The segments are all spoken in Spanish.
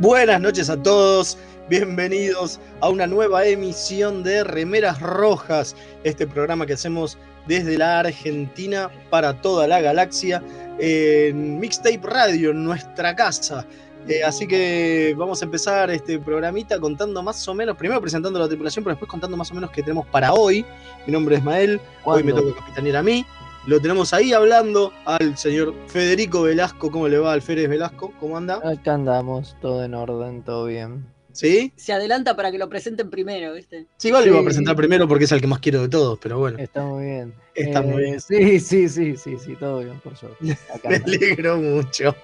Buenas noches a todos, bienvenidos a una nueva emisión de Remeras Rojas, este programa que hacemos desde la Argentina para toda la galaxia en Mixtape Radio, en nuestra casa. Eh, así que vamos a empezar este programita contando más o menos, primero presentando la tripulación, pero después contando más o menos qué tenemos para hoy. Mi nombre es Mael, hoy me toca capitanear a mí. Lo tenemos ahí hablando al señor Federico Velasco. ¿Cómo le va al Férez Velasco? ¿Cómo anda? Acá andamos, todo en orden, todo bien. ¿Sí? Se adelanta para que lo presenten primero, ¿viste? Sí, igual Sí. lo iba a presentar primero porque es el que más quiero de todos, pero bueno, Está muy bien. Está Eh, muy bien. Sí, sí, sí, sí, sí, todo bien, por suerte. Me alegro mucho.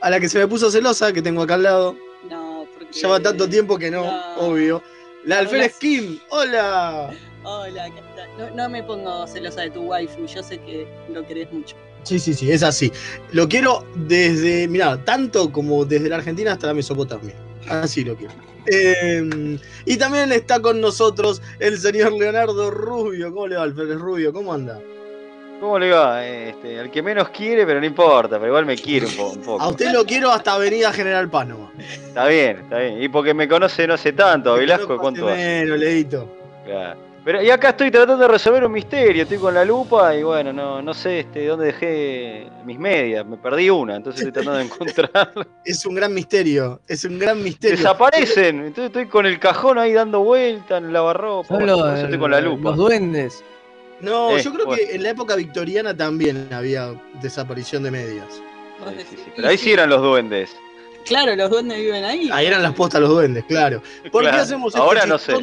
A la que se me puso celosa, que tengo acá al lado. No, porque. Lleva tanto tiempo que no, No. obvio. La Alférez Hola. Kim, hola. Hola, ¿qué tal? No, no me pongo celosa de tu waifu, yo sé que lo querés mucho. Sí, sí, sí, es así. Lo quiero desde, mira, tanto como desde la Argentina hasta la Mesopotamia. Así lo quiero. Eh, y también está con nosotros el señor Leonardo Rubio. ¿Cómo le va, Alférez Rubio? ¿Cómo anda? ¿Cómo le va? Este, al que menos quiere, pero no importa, pero igual me quiere un, po- un poco. A usted lo quiero hasta Avenida General Pánoma. Está bien, está bien. Y porque me conoce no hace tanto, Velasco, ¿cuánto hace? Menos, Leito. Claro. Pero, y acá estoy tratando de resolver un misterio, estoy con la lupa y bueno, no, no sé este, dónde dejé mis medias, me perdí una, entonces estoy tratando de encontrarla. Es un gran misterio, es un gran misterio. Desaparecen, entonces estoy con el cajón ahí dando vueltas en el lavarropa, bueno, estoy con la lupa. los duendes. No, Eh, yo creo bueno. que en la época victoriana también había desaparición de medias. Vos Sí, sí, decís. sí, Pero ahí sí eran los duendes. Claro, los duendes viven ahí. Ahí eran las postas los duendes, claro. ¿Por qué hacemos este Ahora no sé.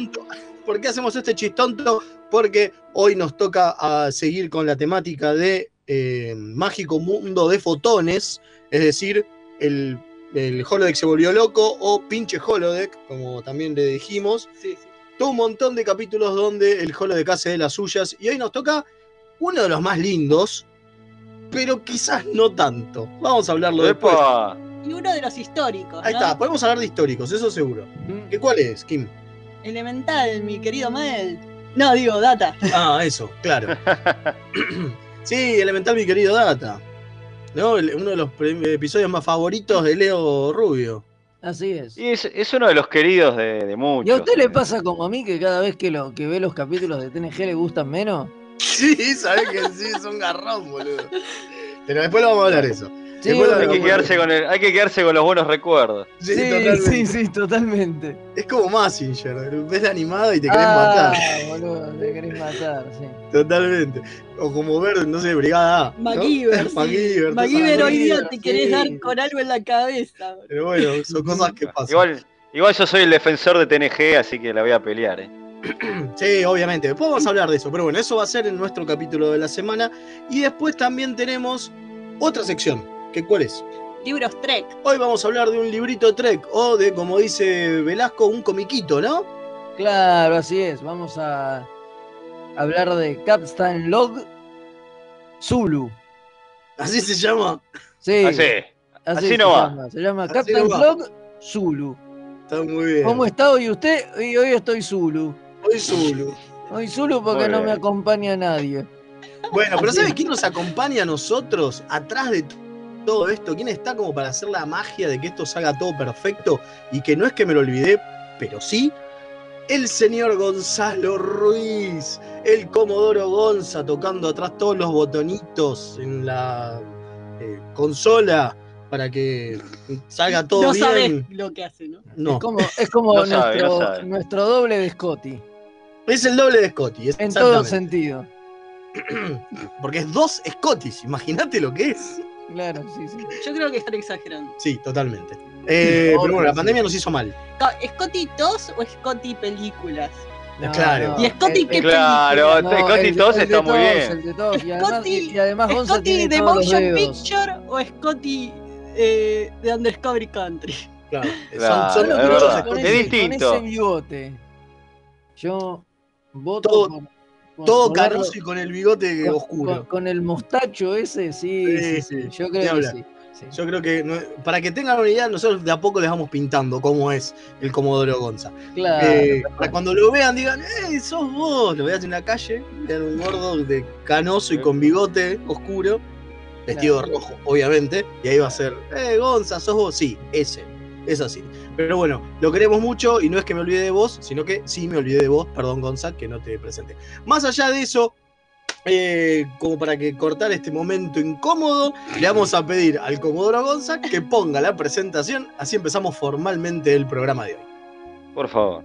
¿Por qué hacemos este chistonto? Porque hoy nos toca a seguir con la temática de eh, Mágico Mundo de Fotones, es decir, el, el holodeck se volvió loco o pinche holodeck, como también le dijimos. Sí, sí. todo un montón de capítulos donde el holodeck hace de las suyas y hoy nos toca uno de los más lindos, pero quizás no tanto. Vamos a hablarlo después. Y uno de los históricos. Ahí ¿no? está, podemos hablar de históricos, eso seguro. ¿Qué cuál es, Kim? Elemental, mi querido Mael. No, digo, Data. Ah, eso, claro. sí, Elemental, mi querido Data. ¿No? Uno de los episodios más favoritos de Leo Rubio. Así es. y es, es uno de los queridos de, de muchos. ¿Y a usted le pasa como a mí que cada vez que, lo, que ve los capítulos de TNG le gustan menos? Sí, sabés que sí, es un garrón, boludo. Pero después lo vamos a hablar eso. Sí, Hay que, Bueno, quedarse con el, hay que quedarse con los buenos recuerdos. Sí, sí, totalmente. sí, sí, totalmente. Es como Massinger, ves la animada y te querés ah, matar. boludo, te querés matar, sí. Totalmente. O como ver, no sé, Brigada A. ¿no? MacGyver. sí. MacGyver, MacGyver hoy día te querés sí. dar con algo en la cabeza. Pero bueno, son cosas que pasan. Igual, igual yo soy el defensor de TNG, así que la voy a pelear. eh. Sí, obviamente. Después vamos a hablar de eso. Pero bueno, eso va a ser en nuestro capítulo de la semana. Y después también tenemos otra sección. ¿Que ¿Cuál es? Libros Trek. Hoy vamos a hablar de un librito Trek o de, como dice Velasco, un comiquito, ¿no? Claro, así es. Vamos a hablar de Capstan Log Zulu. Así se llama. Sí, Así. así así se no va. llama. Se llama Así Captain no. Log Zulu. Está muy bien. ¿Cómo está hoy usted? Hoy, hoy estoy Zulu. Hoy Zulu. Hoy Zulu porque no me acompaña nadie. Bueno, pero ¿sabes quién nos acompaña a nosotros atrás de todo esto? ¿Quién está como para hacer la magia de que esto salga todo perfecto? Y que no es que me lo olvidé, pero sí. El señor Gonzalo Ruiz, el Comodoro Gonza, tocando atrás todos los botonitos en la eh, consola para que salga todo no bien. sabes lo que hace, ¿no? No, Es como, es como No sabe, nuestro, no sabe. nuestro doble de Scotty. es el doble de Scotty, En todo sentido. Porque es dos Scotties, imagínate lo que es. Claro, sí, sí. Yo creo que están exagerando. Sí, totalmente. Eh, pero bueno, la pandemia nos hizo mal. ¿Scotty 2 o Scotty películas? Claro. ¿Y Scotty el- qué Claro, no, Scotty el de- 2 el de está muy bien. el de todos. Y además, Scotty- y- y además Gonza ¿Scotty tiene de Motion dedos. Picture o Scotty eh, de Undercover Country? Claro, Claro, son, son los lo es con ese, distinto. Con ese bigote. Yo voto Todo- por- Todo verlo canoso y con el bigote con, oscuro. con- con el mostacho ese, sí, Sí, sí. Yo creo que sí. sí. Yo creo que, no- para que tengan una idea, nosotros de a poco les vamos pintando cómo es el Comodoro Gonza. Claro. Eh, para cuando lo vean, digan, ¡eh, sos vos! Lo veas en la calle, vean un gordo de canoso y con bigote oscuro, vestido de Claro. rojo, obviamente, y ahí va a ser, ¡eh, Gonza, sos vos! Sí, ese. es así. Pero bueno, lo queremos mucho y no es que me olvide de vos, sino que sí me olvidé de vos, perdón Gonzalo, que no te presenté. Más allá de eso, eh, como para que cortar este momento incómodo, le vamos a pedir al Comodoro Gonza que ponga la presentación, así empezamos formalmente el programa de hoy. Por favor.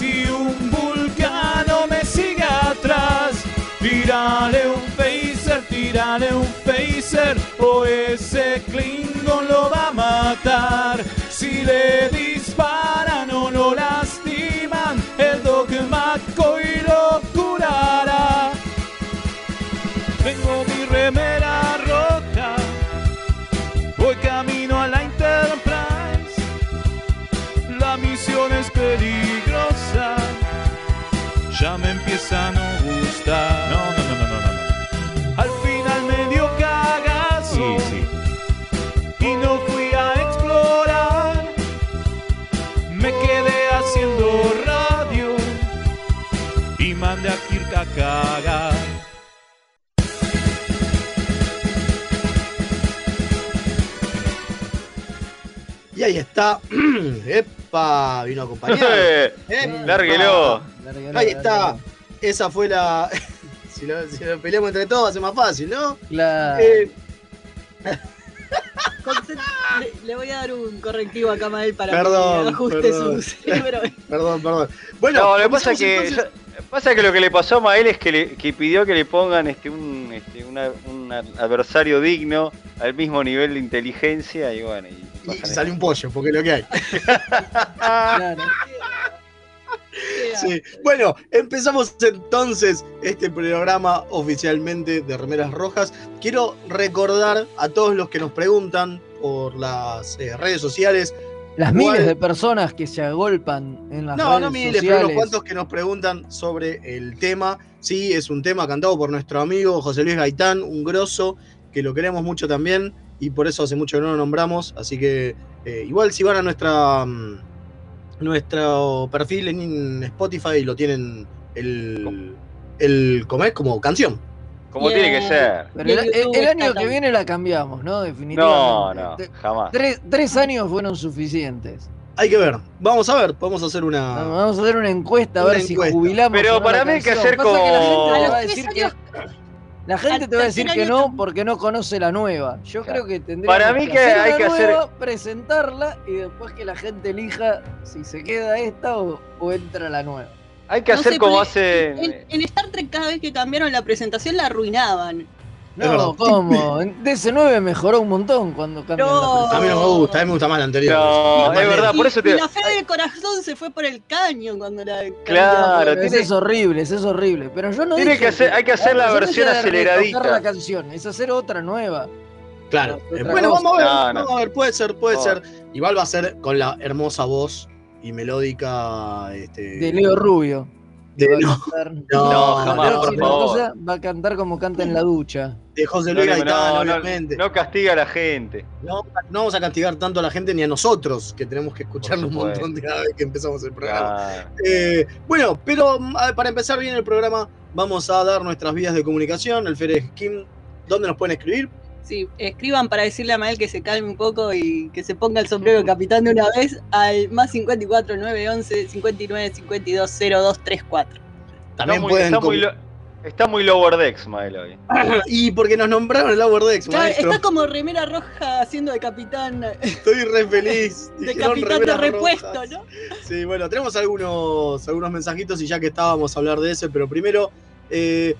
y un vulcano me sigue atrás. Tírale un phaser, tírale un phaser, o ese Klingon lo va a matar. Si le disparan o lo lastiman, no gustar. No, no, no, no, no, no. Al final me dio cagazo y no fui a explorar. Me quedé haciendo radio y mandé a Kirk a cagar. Y ahí está. ¡Epa! Vino acompañado. ¿eh? Lárguelo. Lárguelo, Ahí está. Esa fue la. si, lo, si lo peleamos entre todos, hace más fácil, ¿no? Claro. Eh, Le, le voy a dar un correctivo a Camael para Perdón, que ajuste perdón. su cerebro. perdón, perdón. Bueno, No, lo que pasa que, entonces- pasa que lo que le pasó a Mael es que, le, que pidió que le pongan este, un, este, una- un adversario digno al mismo nivel de inteligencia y bueno. Y, Y salió un pollo, porque es lo que hay. claro. Sí. Bueno, empezamos entonces este programa oficialmente de Remeras Rojas. Quiero recordar a todos los que nos preguntan por las eh, redes sociales. Las miles de personas que se agolpan en las No, redes no miles, sociales. pero unos cuantos que nos preguntan sobre el tema. Sí, es un tema cantado por nuestro amigo José Luis Gaitán, un grosso, que lo queremos mucho también y por eso hace mucho que no lo nombramos. Así que eh, igual si van a nuestra mm, nuestro perfil en Spotify lo tienen el, el ¿cómo es? como canción. Como tiene que ser. Pero el, año que viene la cambiamos, ¿no? No, Definitivamente. no, Te- jamás. Tres, tres años fueron suficientes. Hay que ver. Vamos a ver, podemos hacer una. Vamos a hacer una encuesta a Una ver si jubilamos. Pero o no para la mí hay que hacer Pasa que la gente como- A va a decir que- La gente te va a decir que no porque no conoce la nueva. Yo Claro. creo que Para mí que hacer hay la que hacer- nueva, presentarla y después que la gente elija si se queda esta o, o entra la nueva. Hay que No hacer sé, como hace. En, en Star Trek cada vez que cambiaron la presentación la arruinaban. No, ¿cómo? En DC9 mejoró un montón cuando cambian No. la A mí no me gusta, a mí me gusta más la anterior. No, es verdad, por Y- eso y te. la fe del corazón se fue por el caño cuando la Claro, tiene- ese es horrible, ese es horrible. Pero yo no Tiene dije que hacer- hay que hacer la yo no versión aceleradita. la canción, es hacer otra nueva. Claro. Otra Eh, bueno, cosa. vamos a ver, No, no. vamos a ver, puede ser, puede No. ser. Igual va a ser con la hermosa voz y melódica este, De Leo Rubio. De- Va a no, cantar- no, No, La jamás, por próxima favor. cosa va a cantar como canta en la ducha. de José No, Luis no, Gaitán, no, no, obviamente. No, no castiga a la gente. no vamos a castigar tanto a la gente ni a nosotros, que tenemos que escucharlo un montón de cada vez que empezamos el programa. Eh, bueno, pero mm, para empezar bien el programa, vamos a dar nuestras vías de comunicación. El Fere Kim, ¿dónde nos pueden escribir? Sí, escriban para decirle a Mael que se calme un poco y que se ponga el sombrero de capitán de una vez al más 54 911 59 52 0234. También está, muy, pueden. está, muy lo- está muy lower decks, Mael, hoy. y porque nos nombraron el Lower Decks, Claro, maestro. está como remera roja haciendo de capitán, de Estoy re feliz. Dijeron capitán de repuesto, rojas. ¿no? Sí, bueno, tenemos algunos, algunos mensajitos y ya que estábamos a hablar de ese, pero primero Eh,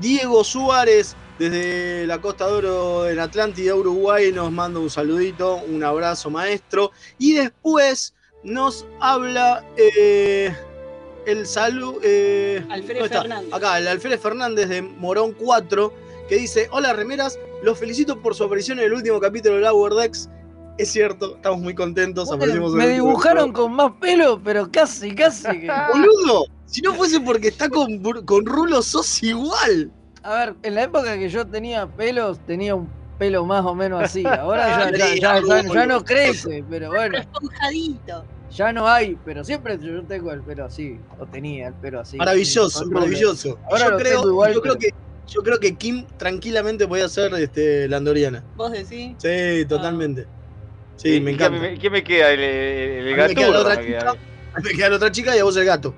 Diego Suárez, desde la Costa de Oro en Atlántida, Uruguay, nos manda un saludito, un abrazo maestro. Y después nos habla eh, el salud. Eh, Alfredo. Fernández. Acá, el Alfred Fernández de Morón 4, que dice: Hola remeras, los felicito por su aparición en el último capítulo de Lower Decks. Es cierto, estamos muy contentos. aparecimos Me dibujaron con más pelo, pero casi, casi. que- Boludo, si no fuese porque está con, con Rulo, sos igual. A ver, en la época que yo tenía pelos, tenía un pelo más o menos así. Ahora ya, ya, ya- ya- ya no crece, pero bueno, Esponjadito. ya no hay. Pero siempre yo tengo el pelo así, o tenía el pelo así. Maravilloso, maravilloso. Ahora yo, lo creo, igual, yo, creo pero- que, yo creo que Kim tranquilamente podía ser este, Landoriana. ¿Vos decís? Sí, totalmente. Sí, ¿Y me encanta. ¿Qué me queda? El, el, el A mí me queda la gaturro. otra me queda. chica. Me queda la otra chica y a vos el gato.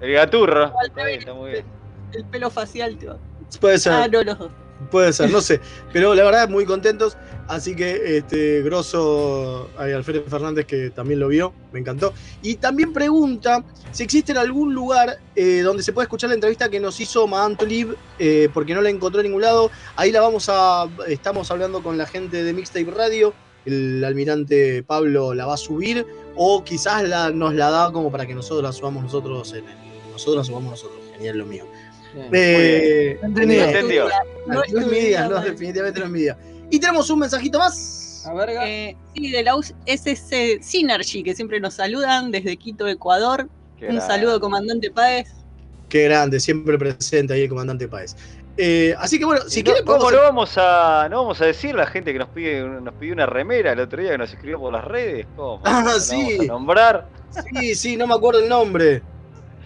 El gaturro. Está bien, está muy bien. El pelo facial, tío. Puede ser. Ah, no. Puede ser, no sé. Pero la verdad, muy contentos. Así que, este, grosso, hay Alfredo Fernández que también lo vio, me encantó. Y también pregunta si existe en algún lugar eh, donde se puede escuchar la entrevista que nos hizo Madame eh, porque no la encontró en ningún lado. Ahí la vamos a. Estamos hablando con la gente de Mixtape Radio. El almirante Pablo la va a subir. O quizás la- nos la da como para que nosotros la subamos nosotros en el- Nosotros la subamos nosotros. Genial lo mío. Eh, Entendido. Entendido. no, no es mi día, no, definitivamente no es mi día. Y tenemos un mensajito más. A verga. Eh, sí, de la US- SC Synergy, que siempre nos saludan desde Quito, Ecuador. Qué Un grande. saludo, comandante Páez. Qué grande, siempre presente ahí el comandante Páez. Eh, así que bueno, si ¿Y no- quieren ¿Cómo podemos- no vamos a no vamos a decir la gente que nos pide nos pidió una remera el otro día que nos escribió por las redes? ¿Cómo? Ah, ¿No la sí. Vamos a nombrar. Sí, sí, no me acuerdo el nombre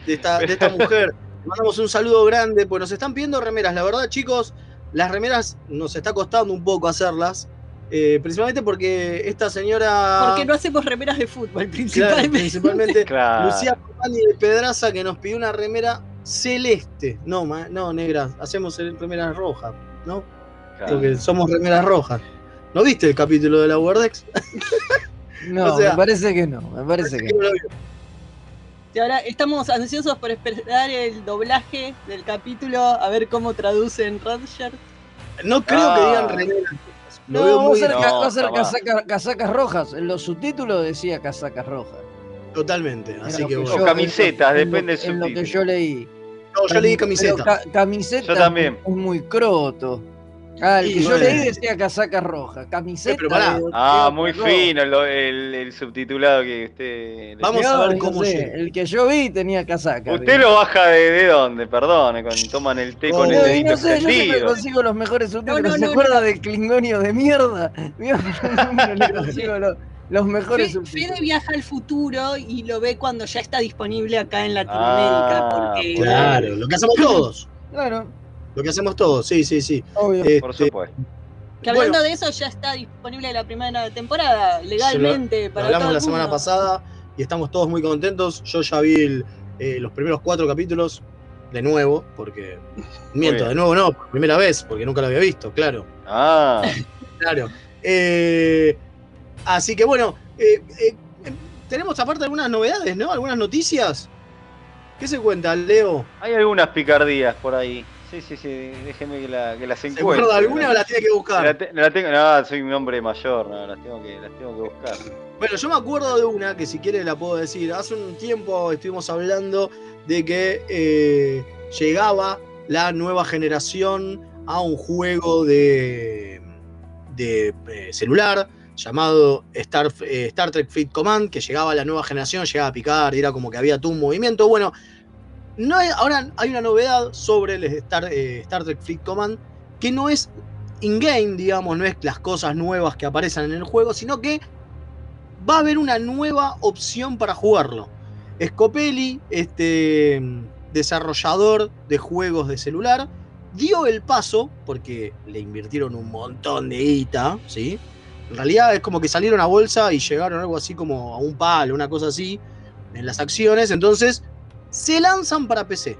de esta, de esta mujer. Mandamos un saludo grande, pues nos están pidiendo remeras. La verdad, chicos, las remeras nos está costando un poco hacerlas. eh, principalmente porque esta señora. Porque no hacemos remeras de fútbol, Claro, principalmente. principalmente Claro. Lucía Pomani de Pedraza que nos pidió una remera celeste. No, ma- no, negra, hacemos remeras rojas, ¿no? claro. Porque somos remeras rojas. ¿No viste el capítulo de la Wordex? No, o sea- me parece que no, me parece que no. Y ahora estamos ansiosos por esperar el doblaje del capítulo, a ver cómo traducen Roger. No creo Ah. que digan remeras rojas. Lo No, va a ser, No, va a ser casaca- casacas rojas. En los subtítulos decía casacas rojas. totalmente. En Así lo que yo- bueno. O camisetas, en depende del En lo que yo leí. No, yo leí Pero camiseta. ca- camiseta Yo también. es muy croto. Ah, el Sí, que yo leí decía casaca roja. Camiseta. pero de- Ah, de muy roja. fino el, el- el subtitulado que usted. le- Vamos No, a ver cómo sé. El que yo vi tenía casaca. Usted lo baja de, de dónde, perdón, cuando toman el té con No, el dedito no sé, yo siempre consigo los mejores subtítulos. No, no, ¿Se no, acuerda de Klingonio de mierda? Yo consigo los, los mejores Fe- subtítulos. Fede viaja al futuro y lo ve cuando ya está disponible acá en Latinoamérica. Ah, porque Claro, lo que hacemos todos. Claro, Lo que hacemos todos, sí, sí, sí. obvio. Por Este, supuesto. que hablando bueno, de eso ya está disponible la primera temporada, legalmente. Lo para hablamos todo la semana pasada y estamos todos muy contentos. Yo ya vi el, eh, los primeros cuatro capítulos de nuevo, porque miento, de nuevo no, por primera vez, porque nunca lo había visto, claro. Ah, Claro. Eh, así que bueno, eh, eh, tenemos aparte algunas novedades, ¿no? Algunas noticias. ¿Qué se cuenta, Leo? hay algunas picardías por ahí. Sí, sí, sí, déjeme que, la, que las ¿Se encuentre. acuerda alguna o la tiene que La, buscar? te- la tengo, no, soy un hombre mayor, no, las tengo que, las tengo que buscar. Bueno, yo me acuerdo de una que si quiere la puedo decir. Hace un tiempo estuvimos hablando de que eh, llegaba la nueva generación a un juego de, de eh, celular llamado Star, eh, Star Trek Fleet Command, que llegaba a la nueva generación, llegaba a picar, y era como que había todo un movimiento. Bueno, no ahora hay una novedad sobre el Star, eh, Star Trek Fleet Command, que no es in-game, digamos, no es las cosas nuevas que aparecen en el juego, sino que va a haber una nueva opción para jugarlo. Scopelli, este mm, desarrollador de juegos de celular, dio el paso, porque le invirtieron un montón de guita, ¿sí? En realidad es como que salieron a bolsa y llegaron algo así como a un palo, una cosa así, en las acciones. Entonces, se lanzan para PC.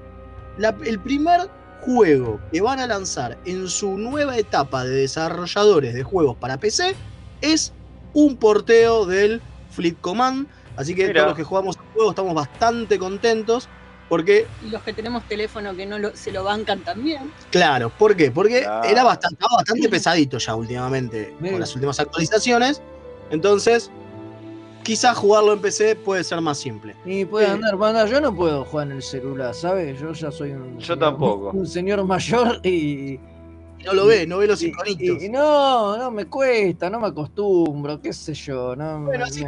La- el primer juego que van a lanzar en su nueva etapa de desarrolladores de juegos para PC es un porteo del Fleet Command. Así que Mira. todos los que jugamos el juego estamos bastante contentos. Porque, Y los que tenemos teléfono que no lo- se lo bancan también. claro, ¿por qué? Porque era bastante, estaba bastante pesadito ya últimamente Mira. con las últimas actualizaciones. Entonces, quizás jugarlo en PC puede ser más simple. Y puede Sí. andar, banda, yo no puedo jugar en el celular, ¿sabes? Yo ya soy un. Yo señor- tampoco. Un señor mayor y. Y no lo ve, no ve los y- iconitos. y no, no me cuesta, no me acostumbro, qué sé yo. No, Bueno, me- así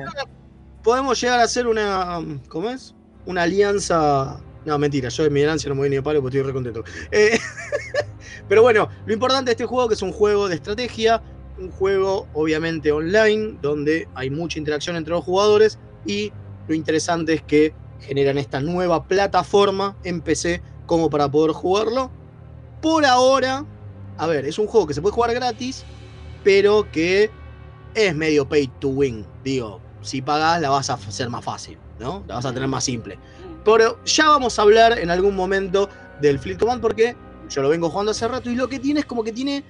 podemos llegar a hacer una. ¿Cómo es? Una alianza. No, mentira, yo de mi herencia no me voy ni de palo porque estoy re contento. Eh, pero bueno, lo importante de este juego que es un juego de estrategia, un juego obviamente online, donde hay mucha interacción entre los jugadores y lo interesante es que generan esta nueva plataforma en PC como para poder jugarlo. Por ahora, a ver, es un juego que se puede jugar gratis, pero que es medio pay to win. Digo, si pagas la vas a hacer más fácil, ¿no? La vas a tener más simple. Pero ya vamos a hablar en algún momento del Fleet Command porque yo lo vengo jugando hace rato y lo que tiene es como que tiene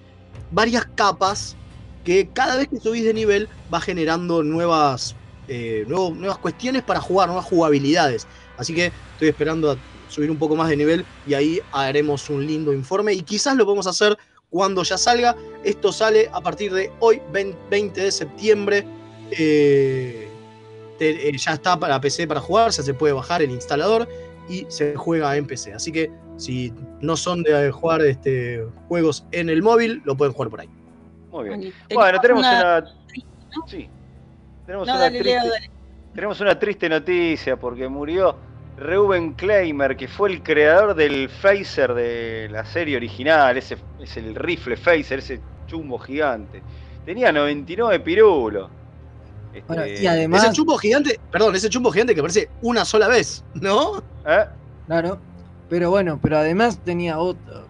varias capas que cada vez que subís de nivel va generando nuevas, eh, nuevas cuestiones para jugar, nuevas jugabilidades. Así que estoy esperando a subir un poco más de nivel y ahí haremos un lindo informe y quizás lo podemos hacer cuando ya salga. Esto sale a partir de hoy, 20 de septiembre. Eh, eh, ya está para PC para jugar, ya se puede bajar el instalador y se juega en PC. Así que si no son de jugar este, juegos en el móvil, lo pueden jugar por ahí. Muy bien. Bueno, Bueno, tenemos una- una. Sí. Tenemos No, una dale, triste. Leo, dale. Tenemos una triste noticia porque murió Reuben Kleimer, que fue el creador del phaser de la serie original, ese es el rifle phaser, ese chumbo gigante. Tenía 99 pirulos. Este, Bueno, y además, Ese chumbo gigante, perdón, ese chumbo gigante que aparece una sola vez, ¿no? ¿eh? claro, pero bueno, pero además tenía otra,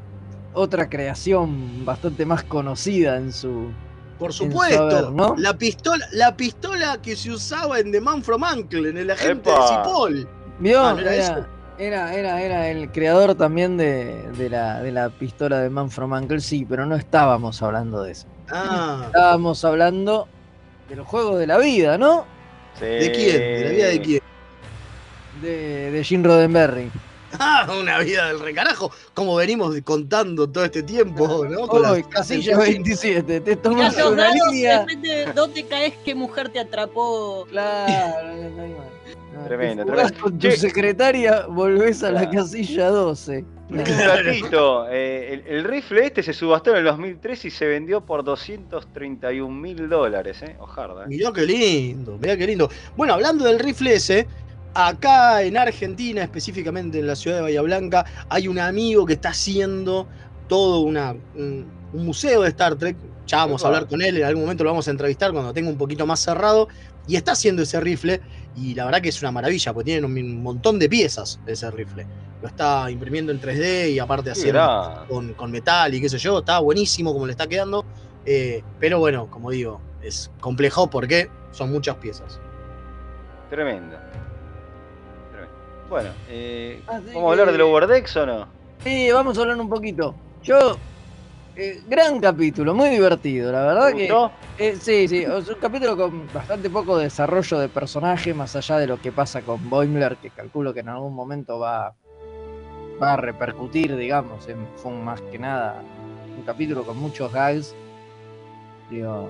otra creación bastante más conocida en su. Por su supuesto. ¿no? La pistola, la pistola que se usaba en The Man from Uncle, en el agente Epa. de Cipoll. ¿Vio? Ah, ¿no era eso? era, era, era, era el creador también de, de la, de la pistola de Man from Uncle, sí, pero no estábamos hablando de eso. Ah, Estábamos hablando de los juegos de la vida, ¿no? ¿de quién? ¿De la vida de quién? De, de Jim Roddenberry. Ah, una vida del recarajo, como venimos contando todo este tiempo, ¿no? Con Hoy, las- casilla 27, te tomas una dados, línea. depende de dónde caes, qué mujer te atrapó. Claro, no, Tremendo, tremendo. Con tu Che. secretaria volvés a la Claro. casilla 12. Un datito, eh, el, el rifle este se subastó en el 2003 y se vendió por 231 mil dólares, ¿eh? Ojarda. ¿eh? Mirá qué lindo, mirá qué lindo. Bueno, hablando del rifle ese, acá en Argentina, específicamente en la ciudad de Bahía Blanca, hay un amigo que está haciendo todo una, un, un museo de Star Trek. Ya vamos a hablar con él, en algún momento lo vamos a entrevistar cuando tenga un poquito más cerrado. Y está haciendo ese rifle, y la verdad que es una maravilla, porque tiene un, montón de piezas ese rifle. Lo está imprimiendo en 3D y aparte haciendo con, con metal y qué sé yo, está buenísimo como le está quedando. eh, pero bueno, como digo, es complejo porque son muchas piezas. Tremendo. Bueno, eh, Así ¿vamos a hablar que- del Overdex o no? Sí, vamos a hablar un poquito. Yo, eh, gran capítulo, muy divertido, la verdad ¿Te que... gustó? Eh, sí, sí, es un capítulo con bastante poco desarrollo de personaje, más allá de lo que pasa con Boimler, que calculo que en algún momento va, va a repercutir, digamos. en- fue más que nada un capítulo con muchos gags. Digo,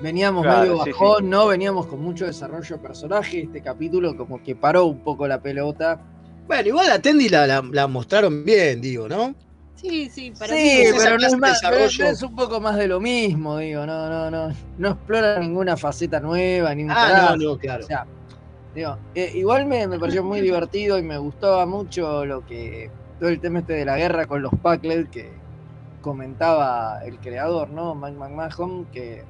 veníamos Claro, medio sí, bajón, ¿no? Veníamos con mucho desarrollo de personaje. Este capítulo como que paró un poco la pelota. Bueno, igual la Tendi la, la- la mostraron bien, digo, ¿no? Sí, sí, para sí, mí. esa pero no es, más, pero desarrollo. es un poco más de lo mismo, digo, no, no, no, no explora ninguna faceta nueva, ni un Ah, no, no, claro. O sea, digo, eh, igual me, me pareció muy divertido y me gustaba mucho lo que. todo el tema este de la guerra con los Packlet que comentaba el creador, ¿no? Mike McMahon, que,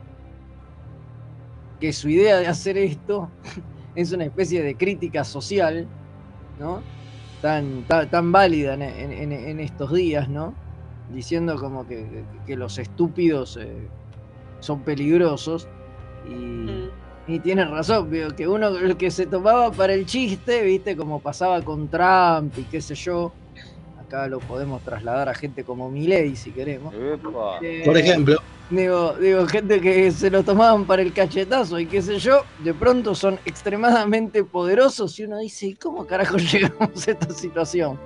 que su idea de hacer esto es una especie de crítica social, ¿no? Tan, tan, tan válida en, en- en- en estos días, ¿no? Diciendo como que, que los estúpidos eh, son peligrosos y, Mm. y tienes razón, que uno el que se tomaba para el chiste, viste, como pasaba con Trump y qué sé yo, acá lo podemos trasladar a gente como Milei si queremos. Eh, Por ejemplo, Digo, digo, gente que se lo tomaban para el cachetazo y qué sé yo, de pronto son extremadamente poderosos y uno dice, ¿y cómo carajo llegamos a esta situación?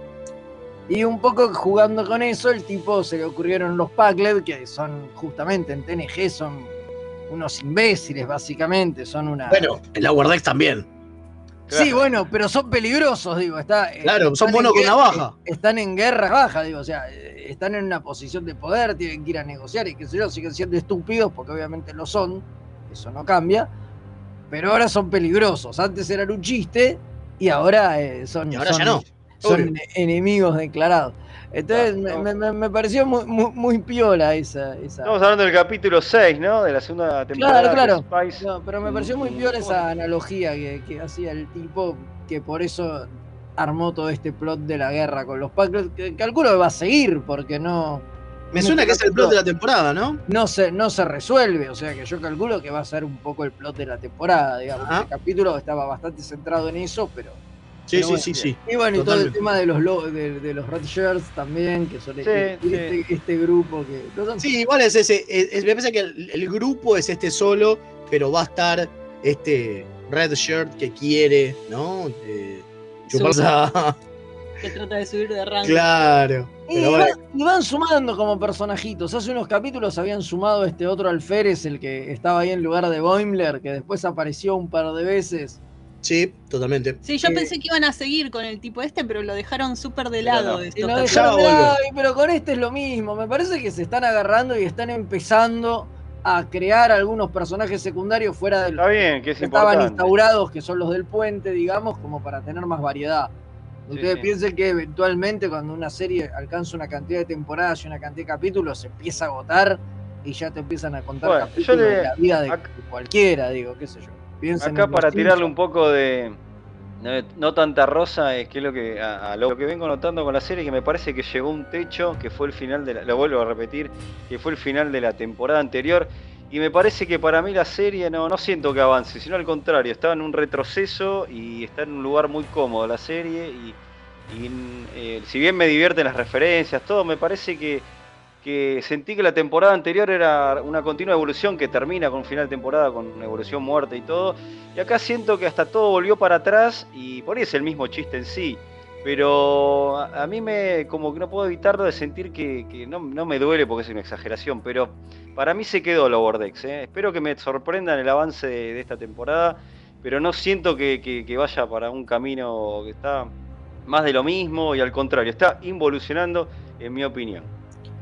Y un poco jugando con eso, el tipo se le ocurrieron los Packlet, que son justamente en TNG, son unos imbéciles básicamente, son una... bueno, en la Wardex también. Sí, bueno, pero son peligrosos, digo. Está, eh, Claro, son buenos en con guerra- navaja. Están en guerra baja, digo, o sea, eh, están en una posición de poder, tienen que ir a negociar y qué sé yo, siguen siendo estúpidos porque obviamente lo son, eso no cambia, pero ahora son peligrosos. Antes eran un chiste y ahora eh, son, Y ahora son- ya no. Son obvio. enemigos declarados. Entonces Claro, me, no. me- me pareció muy, muy, muy piola esa. esa... Estamos hablando del capítulo 6, ¿no? De la segunda temporada. Claro, que es Spice. No, pero me pareció muy peor esa analogía que, que hacía el tipo, que por eso armó todo este plot de la guerra con los Packers, que calculo que va a seguir, porque no, Me suena que es el plot de la temporada, ¿no? no, se, no se resuelve, o sea que yo calculo que va a ser un poco el plot de la temporada, digamos. Ajá. El capítulo estaba bastante centrado en eso, pero... Sí, sí, bueno, sí, sí. Y bueno, y todo el tema de los lo- de, de los Red Shirts también, que son Sí, este, sí. este- este grupo que... no son- Sí, igual es ese. es- es- me parece que el, el grupo es este solo, pero va a estar este Red Shirt que quiere, ¿no? Eh, chuparse a- Que trata de subir de rango. Claro. Y Pero van, bueno, y van sumando como personajitos. Hace unos capítulos habían sumado este otro alférez, el que estaba ahí en lugar de Boimler, que después apareció un par de veces. Sí, totalmente. Sí, yo Eh, pensé que iban a seguir con el tipo este, pero lo dejaron súper de Pero lado. lo dejaron de pero con este es lo mismo. Me parece que se están agarrando y están empezando a crear algunos personajes secundarios fuera de los bien, que es que estaban instaurados, que son los del puente, digamos, como para tener más variedad. Ustedes sí. piensen que eventualmente cuando una serie alcanza una cantidad de temporadas y una cantidad de capítulos, se empieza a agotar y ya te empiezan a contar Bueno, yo capítulos le- de la vida de cualquiera, digo, qué sé yo. Piensen Acá para tirarle un poco de no, no tanta rosa es que es lo que a, a lo que vengo notando con la serie que me parece que llegó un techo que fue el final de la, lo vuelvo a repetir que fue el final de la temporada anterior y me parece que para mí la serie no no siento que avance sino al contrario está en un retroceso y está en un lugar muy cómodo la serie y, y, eh, si bien me divierten las referencias todo me parece que que sentí que la temporada anterior era una continua evolución que termina con final temporada con evolución muerte y todo y acá siento que hasta todo volvió para atrás y por ahí es el mismo chiste en sí. Pero a, mí me como que no puedo evitarlo de sentir que, no, no me duele porque es una exageración, pero para mí se quedó lo Vortex. ¿eh? Espero que me sorprendan el avance de, esta temporada, pero no siento que vaya para un camino que está más de lo mismo y al contrario, está involucionando en mi opinión.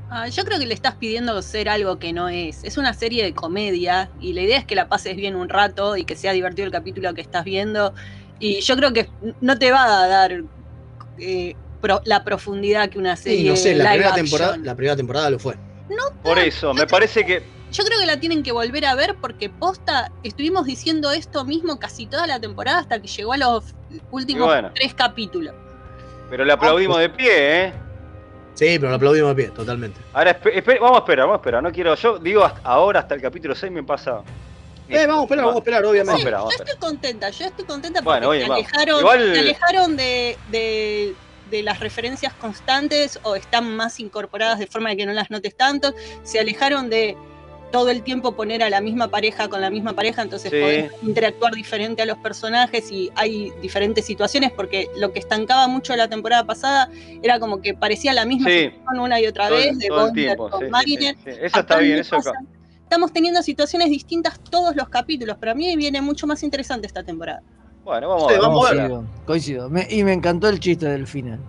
Ah, yo creo que le estás pidiendo ser algo que no es. Es una serie de comedia y la idea es que la pases bien un rato y que sea divertido el capítulo que estás viendo. Y yo creo que no te va a dar eh, pro- la profundidad que una serie Sí, no sé, la primera, action. temporada, la primera temporada lo fue. Por eso, me parece que Yo creo que la tienen que volver a ver porque posta, estuvimos diciendo esto mismo casi toda la temporada hasta que llegó a los últimos bueno. tres capítulos. pero le aplaudimos de pie, ¿eh? Sí, pero lo aplaudimos de pie, totalmente. Ahora vamos a esperar, vamos a esperar. No quiero, yo digo hasta ahora hasta el capítulo 6 me pasa. Eh, vamos a esperar, vamos a esperar, a obviamente. esperar, yo a esperar. estoy contenta, yo estoy contenta porque Bueno, oye, se vamos. alejaron, Igual- se alejaron de, de- de las referencias constantes o están más incorporadas de forma de que no las notes tanto, se alejaron de todo el tiempo poner a la misma pareja con la misma pareja, entonces Sí. podés interactuar diferente a los personajes y hay diferentes situaciones, porque lo que estancaba mucho la temporada pasada era como que parecía la misma Sí. situación una y otra Todo, vez, de Bonder con sí, sí, Mariner. sí, sí. Eso está bien, eso pasa. Estamos teniendo situaciones distintas todos los capítulos. Para mí viene mucho más interesante esta temporada. Bueno, vamos a ver. vamos a ver. Coincido, coincido. Me- y me encantó el chiste del final.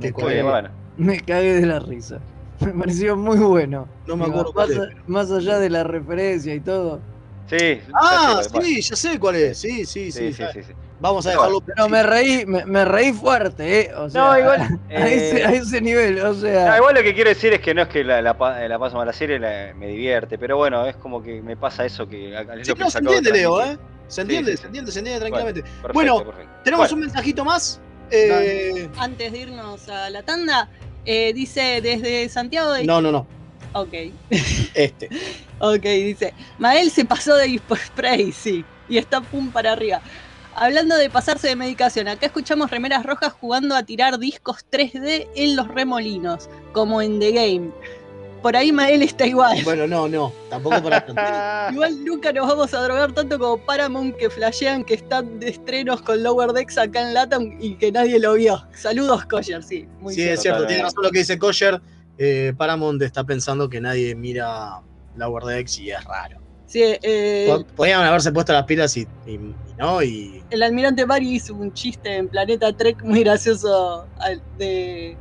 ¿Qué Me cagué, bueno. me cagué de la risa. Me pareció muy bueno. No me acuerdo cuál más, a- más allá de la referencia y todo. Sí. Ah, sí, ya sé cuál es. Sí, sí, sí. Sí, sí, sí, sí. Vamos a dejarlo. Pero me reí, me, me reí fuerte, ¿eh? O sea, No, igual. a, ese, eh, a ese nivel, o no, sea. igual lo que quiero decir es que no es que la, la, pa- la paso mal la serie, la- me divierte, pero bueno, es como que me pasa eso que Sí, no, se entiende, Leo. ¿eh? Se entiende, sí, se sí. entiende, se entiende tranquilamente. Perfecto, Bueno, perfecto. Tenemos Bueno, un mensajito más. Eh, Antes de irnos a la tanda, eh, dice desde Santiago de... no, no, no. Ok, Este. ok, dice. Mael se pasó de Spray, sí. Y está pum para arriba. Hablando de pasarse de medicación, acá escuchamos remeras rojas jugando a tirar discos 3D en los remolinos, como en The Game. Por ahí Mael está igual. Bueno, no, no, tampoco para tanto. Igual nunca nos vamos a drogar tanto como Paramount que flashean que están de estrenos con Lower Decks acá en Latam y que nadie lo vio. Saludos, Collier, sí. Muy Sí, cierto. es cierto, tiene razón lo que dice Kosher. Eh, Paramount está pensando que nadie mira Lower Decks y es raro. Sí, eh, Po- Podrían haberse puesto las pilas y, y- y no, y el almirante Barry hizo un chiste en Planeta Trek muy gracioso de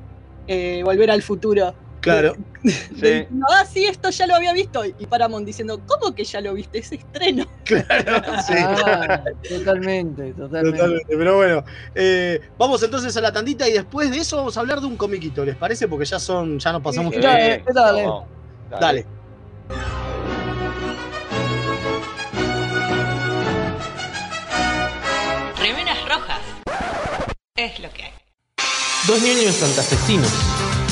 eh, Volver al Futuro. Claro. De- no, ah, sí, esto ya lo había visto. Y Paramount diciendo, ¿cómo que ya lo viste? Es estreno. Claro, sí. Ah, totalmente, totalmente. Totalmente, pero bueno. eh, vamos entonces a la tandita y después de eso vamos a hablar de un comiquito, ¿les parece? Porque ya son, ya nos pasamos. Sí, Dale, dale. no, Dale. Remeras rojas. Es lo que hay. Dos niños santafesinos.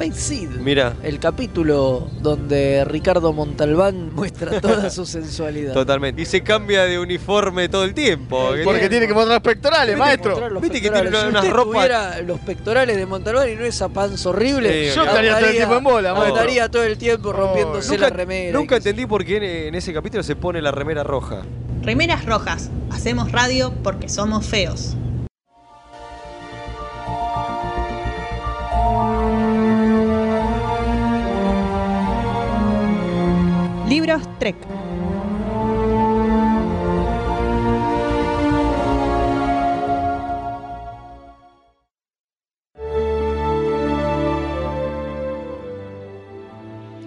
Space Seed. Mira, El capítulo donde Ricardo Montalbán muestra toda su sensualidad. totalmente. Y se cambia de uniforme todo el tiempo. Porque ¿Qué- tiene que mostrar pectorales, Tiene que mostrar los Viste que tiene pectorales. una- si unas ropas- los pectorales de Montalbán y no esa panza horrible, Sí, Yo estaría todo el tiempo en bola, maestro. Estaría todo el tiempo rompiéndose Nunca, la remera. nunca entendí por qué en, en ese capítulo se pone la remera roja. Remeras rojas. Hacemos radio porque somos feos. Libros Trek.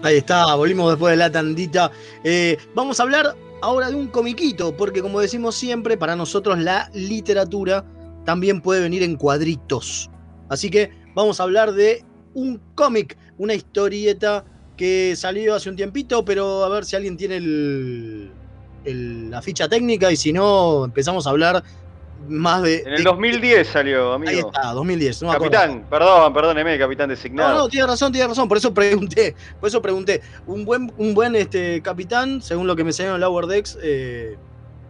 Ahí está, volvimos después de la tandita. Eh, vamos a hablar ahora de un comiquito, porque como decimos siempre, para nosotros la literatura también puede venir en cuadritos. Así que vamos a hablar de un cómic, una historieta que salió hace un tiempito, pero a ver si alguien tiene el- el- la ficha técnica y si no, empezamos a hablar más de... En el de- 2010 salió, amigo. Ahí está, 2010. no me acuerdo. capitán, perdón, perdóneme, capitán designado. No, no, tiene razón, tiene razón. Por eso pregunté. Por eso pregunté. Un buen, un buen este, capitán, según lo que me enseñaron en Lower Decks, eh,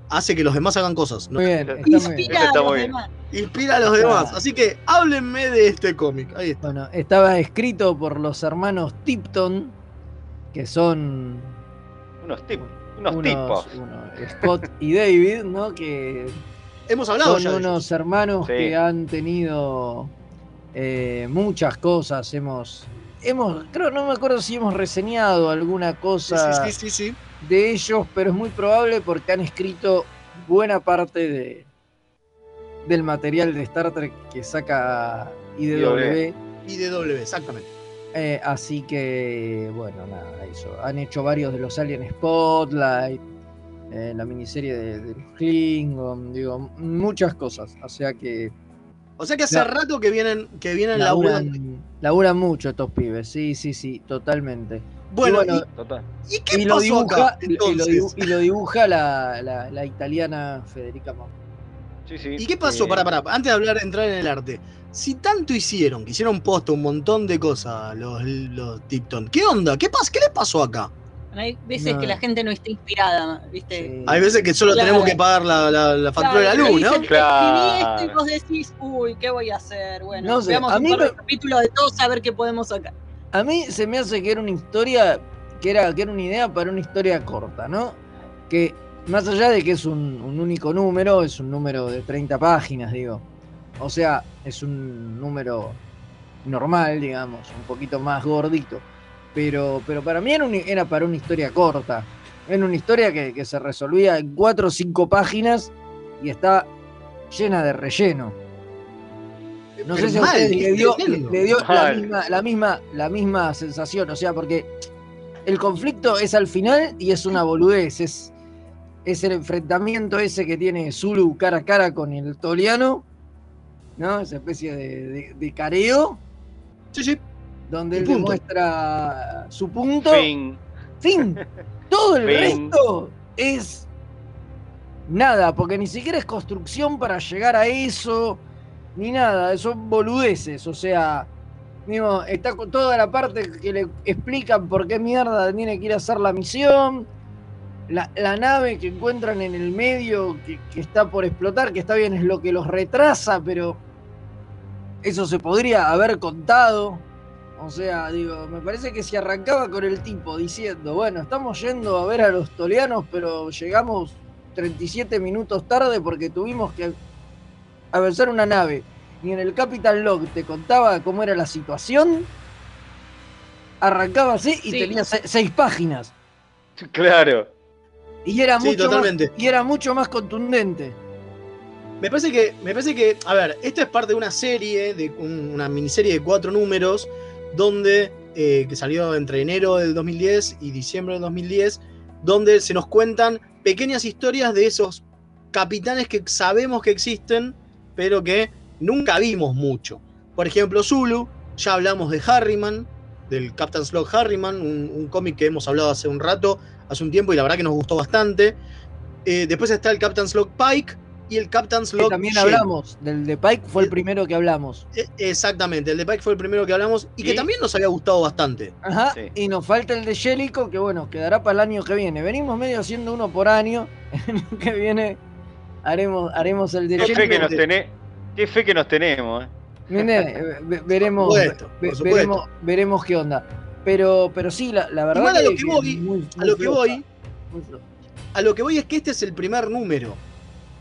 hace que los demás hagan cosas. ¿no? Muy bien, está muy bien. Inspira Eso está a los muy bien. demás. Inspira a los demás. Así que háblenme de este cómic. Ahí está. Bueno, estaba escrito por los hermanos Tipton, que son Unos Unos, tip, unos, unos, tipos. unos- Scott y David, ¿no? Que Hemos hablado son ya unos ellos. hermanos Sí. que han tenido eh, muchas cosas. Hemos, hemos, creo, no me acuerdo si hemos reseñado alguna Sí, cosa sí, sí, sí, sí. de ellos, pero es muy probable porque han escrito buena parte de, del material de Star Trek que saca IDW. IDW, exactamente. Eh, así que, bueno, nada, eso. Han hecho varios de los Alien Spotlight, eh, la miniserie de, de los Klingon, digo, muchas cosas. O sea que O sea que hace La- rato que vienen, que vienen laburando. laburan, laburan mucho estos pibes, sí, sí, sí, totalmente. Bueno, Y bueno, Total. ¿y, qué y lo dibuja, acá? y lo, Entonces, dibu- y lo dibuja la, la- la italiana Federica Monti. Sí, sí. ¿Y qué pasó? Eh, Pará, pará, antes de hablar, entrar en el arte. Si tanto hicieron, que hicieron posta un montón de cosas los, los Tipton, ¿qué onda? ¿Qué, pas- ¿Qué les pasó acá? Hay veces No. que la gente no está inspirada, ¿viste? Hay veces que solo Claro. tenemos que pagar la, la- la factura Claro, de la luz, ¿no? Claro. "Escribí esto", y vos decís, uy, ¿qué voy a hacer? Bueno, No sé, veamos a un mí par de me- capítulos de todos a ver qué podemos sacar. A mí se me hace que era una historia, que era, que era una idea para una historia corta, ¿no? Que más allá de que es un, un único número, es un número de 30 páginas, digo. O sea, es un número normal, digamos, un poquito más gordito. Pero, pero para mí era, un- era para una historia corta. Era una historia que, que se resolvía en 4 o 5 páginas y está llena de relleno. No sé si a mal, ustedes le dio, tremendo. le dio la, misma, la, misma, la misma sensación, o sea, porque el conflicto es al final y es una boludez, es, es el enfrentamiento ese que tiene Zulu cara a cara con el Toliano, ¿no? Esa especie de, de- de careo, Sí, sí. donde él punto. demuestra su punto. Fin. Fin. Todo el Fin. resto es nada, porque ni siquiera es construcción para llegar a eso, ni nada, son boludeces, o sea, digo, está con toda la parte que le explican por qué mierda tiene que ir a hacer la misión, la, la nave que encuentran en el medio que, que está por explotar, que está bien, es lo que los retrasa, pero eso se podría haber contado. O sea, digo, me parece que si arrancaba con el tipo diciendo, bueno, estamos yendo a ver a los tolianos, pero llegamos 37 minutos tarde porque tuvimos que avanzar una nave. Y en el Capital Log te contaba cómo era la situación. Arrancaba así y Sí. tenía se- seis páginas. Claro. Y era, Sí, mucho totalmente. Más, y era mucho más contundente. Me parece que, me parece que, a ver, esta es parte de una serie, de un- una miniserie de cuatro números, donde, eh, que salió entre enero del 2010 y diciembre del 2010, donde se nos cuentan pequeñas historias de esos capitanes que sabemos que existen, pero que nunca vimos mucho. Por ejemplo, Zulu, ya hablamos de Harriman, del Captain Slog Harriman, un, un cómic que hemos hablado hace un rato, hace un tiempo, y la verdad que nos gustó bastante. Eh, después está el Captain Slog Pike y el Captain Que Slog también hablamos. Del de Pike fue el El- primero que hablamos. Eh, Exactamente, el de Pike fue el primero que hablamos y que también nos había gustado bastante. Ajá, Sí. y nos falta el de Jellico, que bueno, quedará para el año que viene. Venimos medio haciendo uno por año. El año que viene haremos, haremos el de Jellico. qué fe que nos tenemos. eh. Veremos, Por supuesto, por ve- supuesto. veremos, veremos qué onda. Pero, pero sí, la, la verdad Igual a lo que, voy, muy- A lo que floja, voy, a lo que voy es que este es el primer número,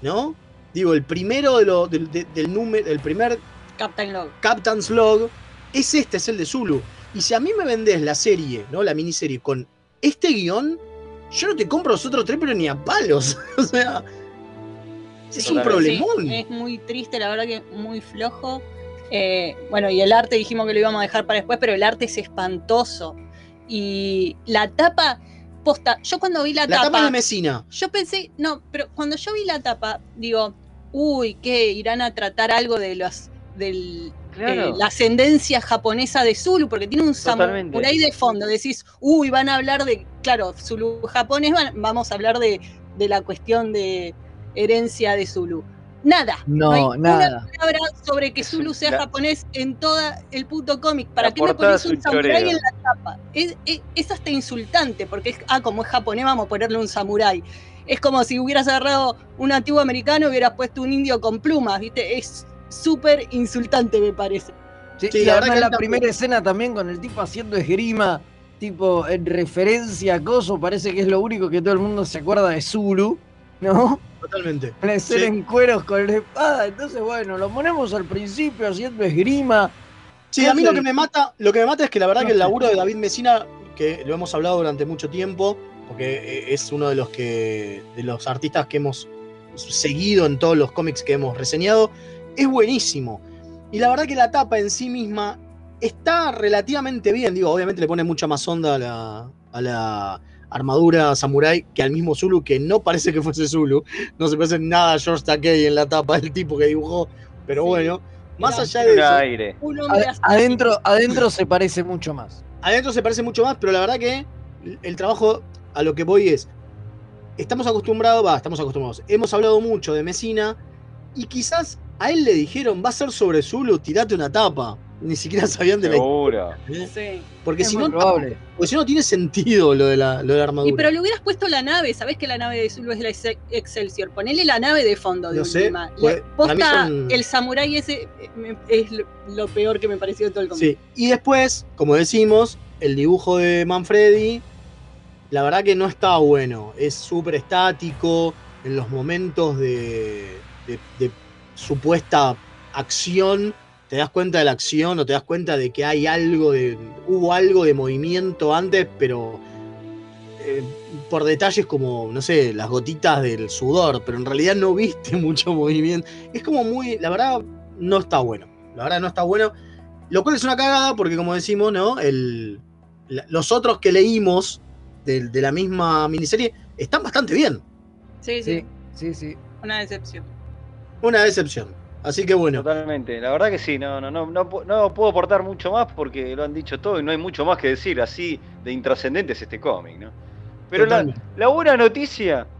¿no? Digo, el primero de lo, del, de- del número, el primer Captain Log. Captain's Log es este, es el de Zulu. Y si a mí me vendés la serie, ¿no? La miniserie con este guion, yo no te compro los otros tres, pero ni a palos. o sea, es un problemón. Sí, es muy triste, la verdad que muy flojo. Eh, bueno, y el arte dijimos que lo íbamos a dejar para después, pero el arte es espantoso. Y la tapa, posta, yo cuando vi la, la tapa tapa, es de Mesina. yo pensé, no, pero cuando yo vi la tapa, digo, uy, ¿qué? Irán a tratar algo de los del Claro. eh, la ascendencia japonesa de Zulu, porque tiene un samurái de fondo. Decís, uy, van a hablar de, claro, Zulu japonés, van- vamos a hablar de, de la cuestión de herencia de Zulu. Nada. No, hay nada. Una palabra sobre que Zulu sea la- japonés en todo el puto cómic. ¿Para qué me pones es un samurái en la tapa? Es, es- es hasta insultante, porque es, ah, como es japonés, vamos a ponerle un samurái. Es como si hubieras agarrado un antiguo americano y hubieras puesto un indio con plumas, ¿viste? Es súper insultante, me parece. Sí, Sí, y la verdad que primera escena también con el tipo haciendo esgrima tipo en referencia a Coso, parece que es lo único que todo el mundo se acuerda de Zulu, ¿no? Totalmente. Aparecer Sí. en cueros con la espada. Entonces, bueno, lo ponemos al principio haciendo esgrima. Sí, a mí lo que me mata, lo que me mata es que la verdad que el laburo de David Messina, que lo hemos hablado durante mucho tiempo, porque eh, es uno de los que. de los artistas que hemos seguido en todos los cómics que hemos reseñado, es buenísimo. Y la verdad que la tapa en sí misma está relativamente bien. Digo, obviamente le pone mucha más onda a la, a la armadura samurai que al mismo Zulu, que no parece que fuese Zulu. No se parece nada a George Takei en la tapa, el tipo que dibujó. Pero bueno, más allá de Un eso. aire. Adentro, adentro se parece mucho más. Adentro se parece mucho más, pero la verdad que el trabajo a lo que voy es. Estamos acostumbrados, va, estamos acostumbrados. Hemos hablado mucho de Mesina y quizás a él le dijeron, va a ser sobre Zulu, tirate una tapa. Ni siquiera sabían de la Seguro. historia. Sí. Porque Es si no, probable. porque si no tiene sentido lo de la, lo de la armadura. Y pero le hubieras puesto la nave, ¿sabés que la nave de Zulu es la Ex- Excelsior? Ponele la nave de fondo de No sé, última. pues, Le- para mí posta, son- el samurái ese eh, es lo, lo peor que me pareció de todo el cómic. Sí, y después, como decimos, el dibujo de Manfredi, la verdad que no está bueno. Es súper estático. En los momentos de, de- de supuesta acción, te das cuenta de la acción o te das cuenta de que hay algo de. hubo algo de movimiento antes, pero. eh, por detalles como, no sé, las gotitas del sudor, pero en realidad no viste mucho movimiento. Es como muy, la verdad, no está bueno. La verdad no está bueno. Lo cual es una cagada porque, como decimos, ¿no? El, la- los otros que leímos de, de la misma miniserie están bastante bien. Sí, sí, Sí, sí, sí. una decepción. Una decepción. Así que bueno. Totalmente, la verdad que sí, no, no, no, no, pu- no puedo aportar mucho más porque lo han dicho todo y no hay mucho más que decir, así de intrascendente es este cómic, ¿no? Pero la, buena noticia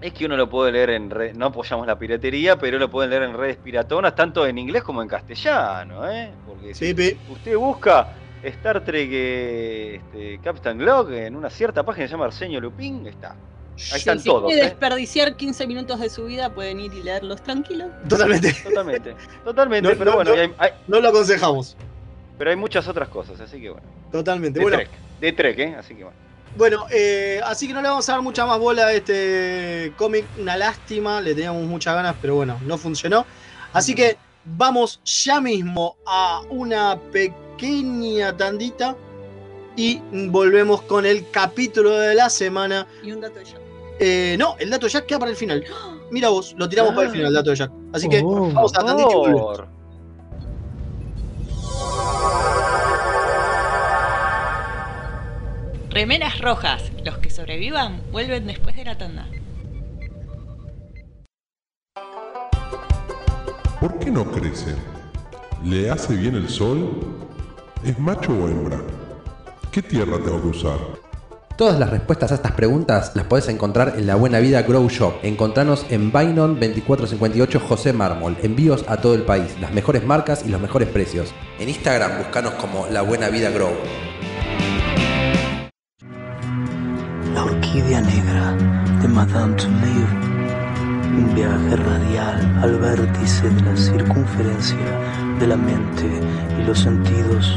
es que uno lo puede leer en red, no apoyamos la piratería, pero lo pueden leer en redes piratonas, tanto en inglés como en castellano, ¿eh? Porque si Sí, pe- usted busca Star Trek eh, este, Captain Log en una cierta página que se llama Arsenio Lupin, está. Ahí están si todos, ¿eh? desperdiciar 15 minutos de su vida, pueden ir y leerlos tranquilos. Totalmente. Totalmente, totalmente, No, pero no, bueno, no. y hay- hay- No lo aconsejamos. pero hay muchas otras cosas, así que bueno. Totalmente. De Bueno, Trek, de Trek, ¿eh? Así que bueno. bueno eh, así que no le vamos a dar mucha más bola a este cómic. Una lástima. Le teníamos muchas ganas, pero bueno, no funcionó. Así que vamos ya mismo a una pequeña tandita. Y volvemos con el capítulo de la semana. Y un dato de. Eh, no, el dato de Jack queda para el final. Mira vos, lo tiramos para el final, el dato de Jack. Así que Oh. vamos a la tandita y volvemos. Remeras rojas. Los que sobrevivan vuelven después de la tanda. ¿Por qué no crece? ¿Le hace bien el sol? ¿Es macho o hembra? ¿Qué tierra tengo que usar? Todas las respuestas a estas preguntas las podés encontrar en La Buena Vida Grow Shop. Encontranos en Bainon 2458 José Mármol. Envíos a todo el país, las mejores marcas y los mejores precios. En Instagram buscanos como La Buena Vida Grow. La orquídea negra de Madame Touleau. Un viaje radial al vértice de la circunferencia de la mente y los sentidos.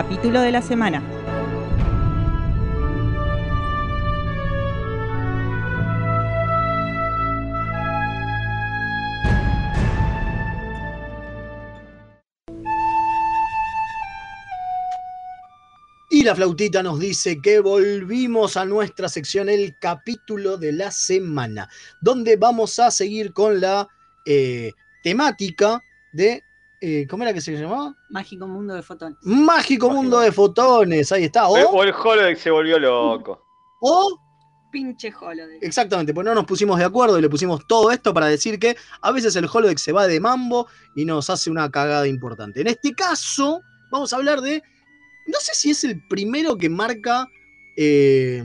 Capítulo de la semana. Y la flautita nos dice que volvimos a nuestra sección, el capítulo de la semana, donde vamos a seguir con la eh, temática de. Eh, ¿Cómo era que se llamaba? Mágico mundo de fotones. Mágico mundo de fotones. Ahí está. O, el holodeck se volvió loco. o Pinche holodeck. Exactamente, pues no nos pusimos de acuerdo y le pusimos todo esto para decir que a veces el holodeck se va de mambo y nos hace una cagada importante. En este caso, vamos a hablar de. No sé si es el primero que marca. eh,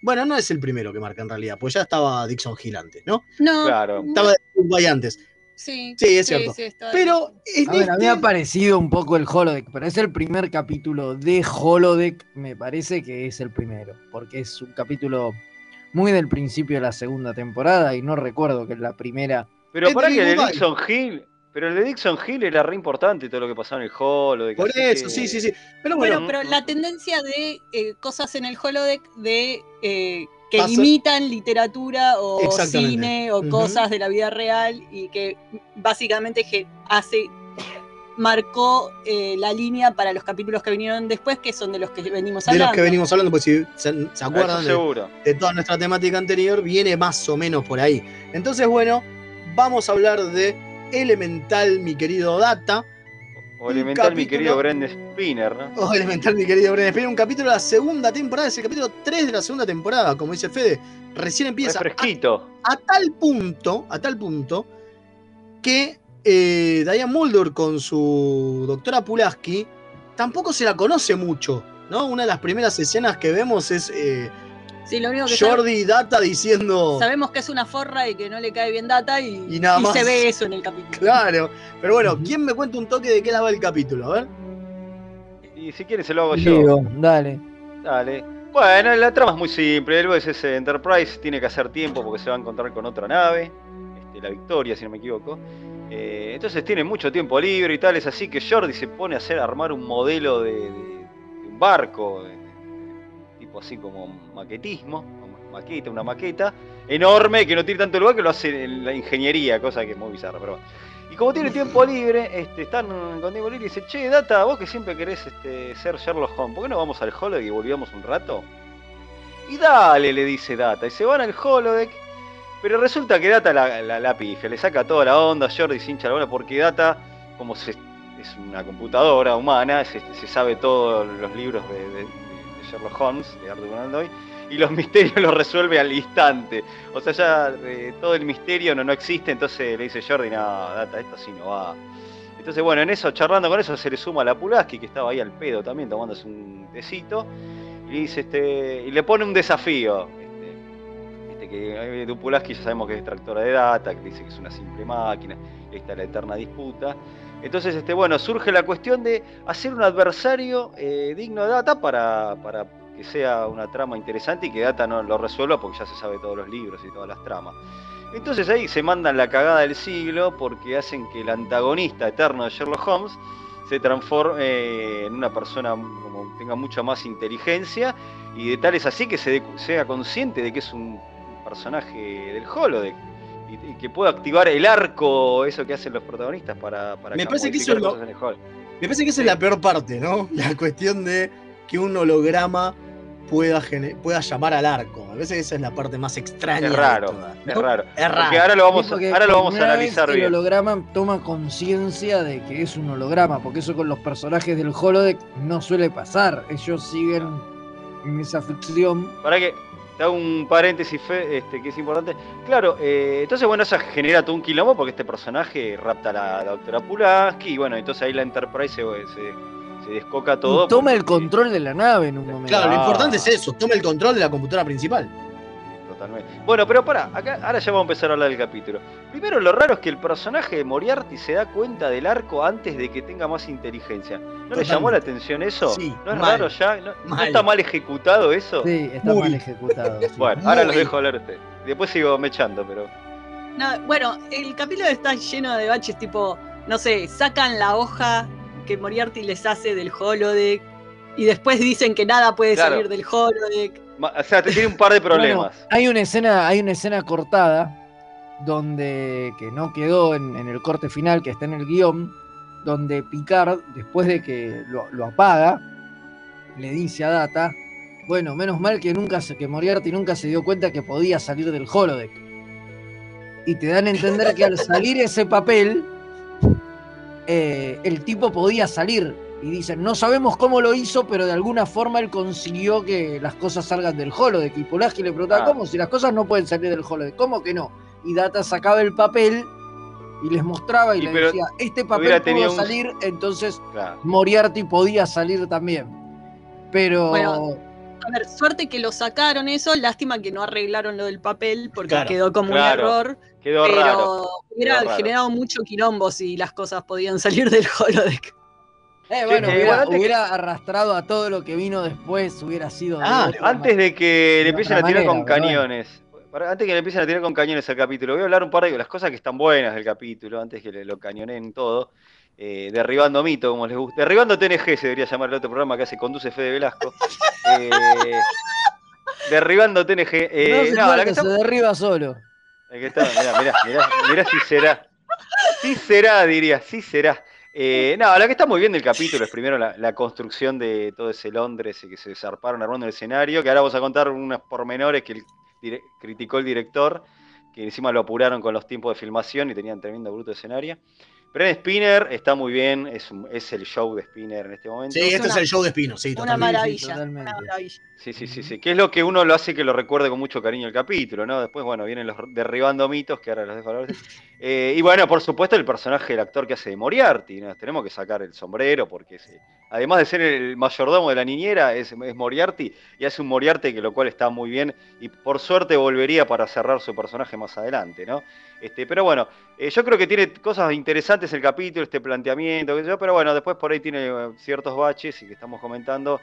bueno, no es el primero que marca en realidad, pues ya estaba Dixon Hill antes, ¿no? No. Claro. Estaba Uruguay antes. Sí, Sí, es cierto. está Pero en A ver, a mí me este- ha parecido un poco el holodeck, pero es el primer capítulo de holodeck, me parece que es el primero, porque es un capítulo muy del principio de la segunda temporada y no recuerdo que es la primera. Pero Es para que el de. Dixon Hill. Pero el de Dixon Hill era re importante todo lo que pasaba en el holodeck. Por eso, que- sí, sí, sí. Pero Bueno, bueno, pero la tendencia de eh, cosas en el holodeck de eh, que Pasa- imitan literatura o cine o cosas de la vida real y que básicamente hace marcó eh, la línea para los capítulos que vinieron después, que son de los que venimos de hablando. los que venimos hablando, pues si se, se acuerdan de, de toda nuestra temática anterior, viene más o menos por ahí. Entonces, bueno, vamos a hablar de Elemental, mi querido Data, O elemental, mi capítulo- querido Brent Spinner, ¿no? o Elemental, mi querido Bren Spinner, un capítulo de la segunda temporada, es el capítulo 3 de la segunda temporada, como dice Fede, recién empieza. Refresquito. a tal punto, a tal punto, que eh, Diane Mulder con su doctora Pulaski tampoco se la conoce mucho, ¿no? Una de las primeras escenas que vemos es eh, Sí, lo único que Jordi y Data diciendo... Sabemos que es una forra y que no le cae bien data y, Y nada y más. se ve eso en el capítulo. Claro, pero bueno, ¿quién me cuenta un toque de qué la va el capítulo? A ver. Y si quieres se lo hago yo. Digo, dale. Dale. Bueno, la trama es muy simple. El USS Enterprise tiene que hacer tiempo porque se va a encontrar con otra nave, este, la Victoria, si no me equivoco. Eh, entonces tiene mucho tiempo libre y tal. Es así que Jordi se pone a hacer armar un modelo de, de- de un barco, de- tipo así como maquetismo, maqueta, una maqueta enorme que no tiene tanto lugar que lo hace en la ingeniería, cosa que es muy bizarra. Pero. Y como tiene tiempo libre, este, están con tiempo libre y dice, che, Data, vos que siempre querés este, ser Sherlock Holmes, ¿por qué no vamos al holodeck y volvíamos un rato? Y dale, le dice Data, y se van al holodeck, pero resulta que Data la, la, la pifia, le saca toda la onda, Jordi se hincha la bola, porque Data, como se- es una computadora humana, se, se sabe todos los libros de Sherlock Holmes, de Arthur Conan Doyle, y los misterios los resuelve al instante. O sea, ya eh, todo el misterio no, no existe, entonces le dice Jordi, no, Data, esto así no va. Entonces, bueno, en eso, charlando con eso, se le suma la Pulaski, que estaba ahí al pedo también, tomándose un tecito, y le dice, este, y le pone un desafío. Este, este, que eh, Dupulaski ya sabemos que es extractora de data, que dice que es una simple máquina, y ahí está la eterna disputa. Entonces, este, bueno, surge la cuestión de hacer un adversario eh, digno de Data para, para que sea una trama interesante y que Data no lo resuelva porque ya se sabe todos los libros y todas las tramas. Entonces ahí se mandan la cagada del siglo porque hacen que el antagonista eterno de Sherlock Holmes se transforme eh, en una persona como tenga mucha más inteligencia y de tal es así que sea consciente de que es un personaje del holodeck y, y que pueda activar el arco, eso que hacen los protagonistas para, para Me parece que eso es lo- el. Me parece que esa es la peor parte, ¿no? La cuestión de que un holograma pueda, pueda llamar al arco. Parece que esa es la parte más extraña. Es de raro, todas, es ¿no? raro. Es raro. Porque ahora lo vamos, porque ahora lo vamos a analizar El bien. holograma toma conciencia de que es un holograma, porque eso con los personajes del holodeck no suele pasar. Ellos siguen en esa ficción. Para que te hago un paréntesis fe- este, que es importante. Claro, eh, entonces bueno, eso genera todo un quilombo porque este personaje rapta a la, la doctora Pulaski y bueno, entonces ahí la Enterprise se, se, se descoca todo. Y toma el control de la nave en un momento. Claro, lo Ah. importante es eso, toma el control de la computadora principal. Totalmente. Bueno, pero pará, acá, ahora ya vamos a empezar a hablar del capítulo. Primero, lo raro es que el personaje de Moriarty se da cuenta del arco antes de que tenga más inteligencia. ¿No le Totalmente. llamó la atención eso? Sí, ¿No es mal. raro ya? ¿No, está mal ejecutado eso? Sí, está Muy. mal ejecutado. sí. Bueno, ahora los dejo hablar a ustedes. Después sigo mechando, pero. No, bueno, el capítulo está lleno de baches, tipo, no sé, sacan la hoja que Moriarty les hace del holodeck y después dicen que nada puede Claro. salir del holodeck. O sea, te tiene un par de problemas. Bueno, hay una escena, hay una escena cortada donde que no quedó en, en el corte final, que está en el guion, donde Picard, después de que lo, lo apaga, le dice a Data, bueno, menos mal que nunca se, que Moriarty nunca se dio cuenta que podía salir del holodeck. Y te dan a entender que al salir ese papel, eh, el tipo podía salir. Y dicen, no sabemos cómo lo hizo, pero de alguna forma él consiguió que las cosas salgan del holodeck. Y Pulaski le preguntaba, Ah. ¿cómo? Si las cosas no pueden salir del holodeck, ¿cómo que no? Y Data sacaba el papel y les mostraba y, Y les pero decía, este papel pudo un- salir, entonces Claro. Moriarty podía salir también. Pero Bueno, A ver, suerte que lo sacaron eso, lástima que no arreglaron lo del papel porque Claro, quedó como claro. un error. Quedó pero raro. hubiera quedó raro. generado mucho quilombo si las cosas podían salir del holodeck. Eh, bueno, hubiera, que- hubiera arrastrado a todo lo que vino después, hubiera sido... Ah, Antes de que le empiecen a tirar con manera, cañones. para- Antes que le empiecen a tirar con cañones al capítulo, voy a hablar un par de las cosas que están buenas del capítulo, antes que le- lo cañoneen todo. Eh, derribando mito, como les gusta. Derribando TNG se debería llamar el otro programa que hace conduce Fede Velasco. Eh, derribando TNG. eh, no no, la que está- se derriba solo. Aquí está, mirá, mirá, mirá, mirá si será. Sí será, diría, sí será. Eh, no, la que está muy bien del capítulo es primero la, construcción de todo ese Londres y que se zarparon armando el escenario, que ahora vamos a contar unos pormenores que el criticó el director, que encima lo apuraron con los tiempos de filmación y tenían tremendo bruto escenario. Bren Spinner está muy bien, es, es el show de Spinner en este momento. Sí, este es el show de Espino, sí, Una totalmente. maravilla. totalmente. una maravilla. Sí, sí, sí, sí. Que es lo que uno lo hace que lo recuerde con mucho cariño el capítulo, ¿no? Después, bueno, vienen los derribando mitos, que ahora los dejo hablar. Eh, y bueno, por supuesto, el personaje del actor que hace de Moriarty, ¿no? Tenemos que sacar el sombrero porque además de ser el mayordomo de la niñera, es, es Moriarty y hace un Moriarty que lo cual está muy bien y por suerte volvería para cerrar su personaje más adelante, ¿no? Este, pero bueno, eh, yo creo que tiene cosas interesantes el capítulo, este planteamiento, qué sé yo, pero bueno, después por ahí tiene eh, ciertos baches y que estamos comentando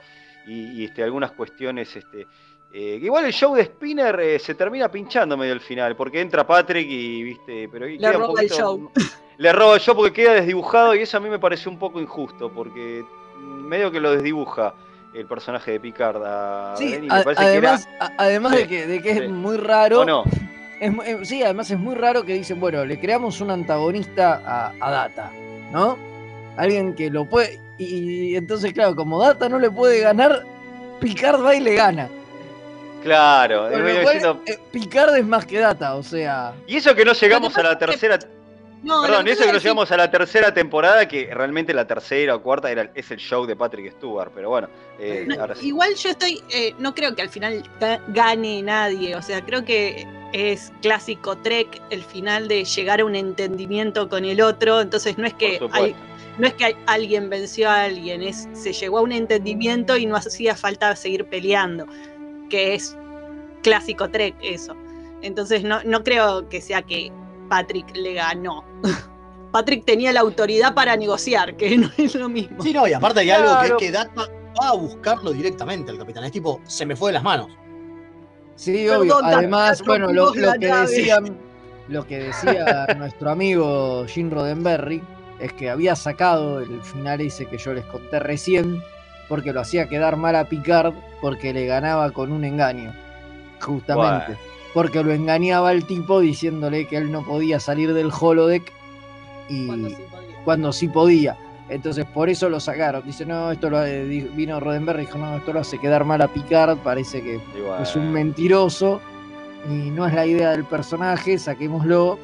y, y, este, algunas cuestiones. Este, eh, igual el show de Spinner eh, se termina pinchando medio al final, porque entra Patrick y viste, pero y Le roba el poquito- show. Le roba el show porque queda desdibujado y eso a mí me pareció un poco injusto, porque medio que lo desdibuja el personaje de Picard a Sí, Denny, a- me parece que además, era- a- además Sí, de que, de que es muy raro. ¿O no? Es eh, sí, además es muy raro que dicen, bueno, le creamos un antagonista a, a Data, ¿no? Alguien que lo puede. Y, y entonces, claro, como Data no le puede ganar, Picard va y le gana. Claro, cual, diciendo- eh, Picard es más que Data, o sea. y eso que no llegamos que a la que- tercera No, lo Perdón, que eso que no es que- llegamos a la tercera temporada, que realmente la tercera o cuarta era, es el show de Patrick Stewart, pero bueno, eh, No, ahora sí. Igual yo estoy, eh, no creo que al final ga- gane nadie, o sea, creo que es clásico Trek el final de llegar a un entendimiento con el otro, entonces no es que hay, no es que hay- alguien venció a alguien, es se llegó a un entendimiento y no hacía falta seguir peleando, que es clásico Trek eso. Entonces no, no creo que sea que Patrick le ganó. Patrick tenía la autoridad para negociar, que no es lo mismo. Sí, no, y aparte hay algo que es que Data va a buscarlo directamente al capitán. Es tipo, se me fue de las manos. Sí, Perdón, obvio. Además, bueno, lo, que llave. decían, lo que decía nuestro amigo Jim Roddenberry es que había sacado el final ese que yo les conté recién, porque lo hacía quedar mal a Picard porque le ganaba con un engaño. Justamente. Bueno. Porque lo engañaba al tipo diciéndole que él no podía salir del holodeck y Cuando sí podía. cuando sí podía. Entonces por eso lo sacaron. Dice, no, esto lo eh, vino Roddenberry y dijo, no, esto lo hace quedar mal a Picard, parece que es un mentiroso y no es la idea del personaje, saquémoslo.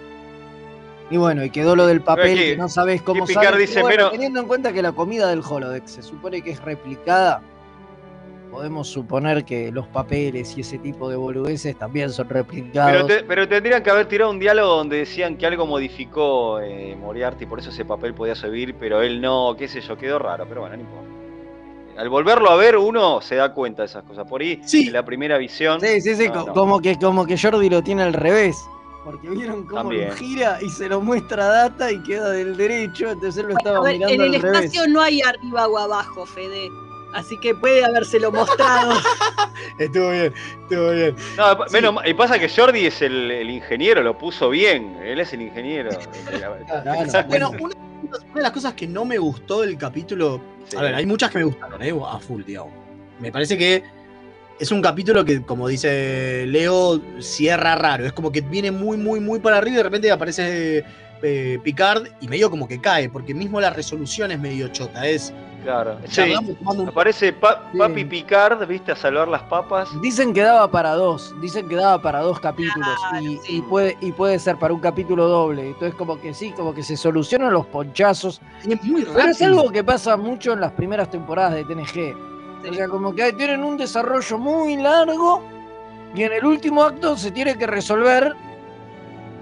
Y bueno, y quedó lo del papel, que- que no sabes cómo Picard dice, bueno, "Pero- teniendo en cuenta que la comida del holodeck se supone que es replicada, podemos suponer que los papeles y ese tipo de boludeces también son Pero, replicados. te- pero tendrían que haber tirado un diálogo donde decían que algo modificó eh, Moriarty, por eso ese papel podía servir, pero él no, qué sé yo, quedó raro, pero bueno, no importa. Al volverlo a ver, uno se da cuenta de esas cosas. Por ahí, en la primera visión. Sí, sí, sí, no, co- no. Como, que, como que Jordi lo tiene al revés. Porque vieron cómo También. lo gira y se lo muestra Data y queda del derecho, entonces él lo estaba A ver, mirando en el al revés. espacio no hay arriba o abajo, Fede. Así que puede habérselo mostrado. Estuvo bien, estuvo bien. No, menos ma- y pasa que Jordi es el, el ingeniero, lo puso bien. Él es el ingeniero. Bueno, una, una de las cosas que no me gustó del capítulo. Sí. A ver, hay muchas que me gustaron, ¿eh? A full, digamos. Me parece que es un capítulo que, como dice Leo, cierra raro. Es como que viene muy, muy, muy para arriba y de repente aparece eh, Picard y medio como que cae, porque mismo la resolución es medio chota. Es. Claro. Sí. Un- Aparece Pa- Papi Picard, viste, a salvar las papas. Dicen que daba para dos, dicen que daba para dos capítulos y, y puede, y puede ser para un capítulo doble. Entonces como que sí, como que se solucionan los ponchazos. es muy Pero es algo que pasa mucho en las primeras temporadas de TNG. O sea, como que tienen un desarrollo muy largo y en el último acto se tiene que resolver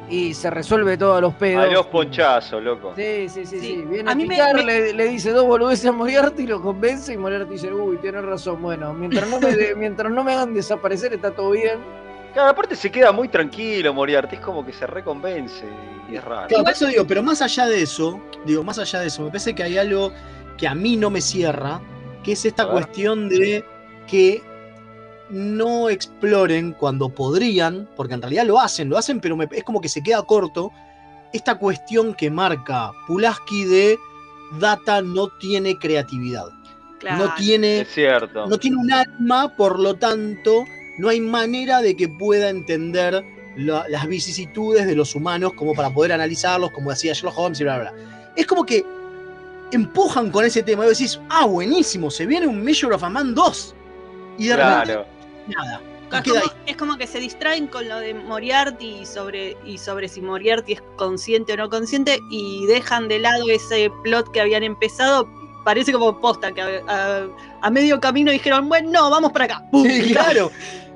y se resuelve todos los pedos. A los ponchazos, loco. Sí, sí, sí, sí. Viene A a mí me- picar, me- Le, le dice dos boludeces a Moriarty y lo convence y Moriarty dice, uy, tienes razón, bueno, mientras no me, de- mientras no me hagan desaparecer está todo bien. Claro, aparte se queda muy tranquilo Moriarty, es como que se reconvence y es raro. Claro, por eso digo, pero más allá de eso, digo, más allá de eso, me parece que hay algo que a mí no me cierra, que es esta cuestión de que no exploren cuando podrían, porque en realidad lo hacen, lo hacen, pero me- es como que se queda corto, esta cuestión que marca Pulaski de Data no tiene creatividad. No tiene, Es cierto. no tiene un alma, por lo tanto, no hay manera de que pueda entender la- las vicisitudes de los humanos como para poder analizarlos, como decía Sherlock Holmes y bla, bla, bla. Es como que empujan con ese tema y vos decís, ah, buenísimo, se viene un Measure of a Man 2. Y de repente, Claro. Nada. Es como, ahí. es como que se distraen con lo de Moriarty y sobre, y sobre si Moriarty es consciente o no consciente y dejan de lado ese plot que habían empezado. Parece como posta que a, a- a medio camino dijeron, bueno, no, vamos para acá. ¡Pum! Sí, claro.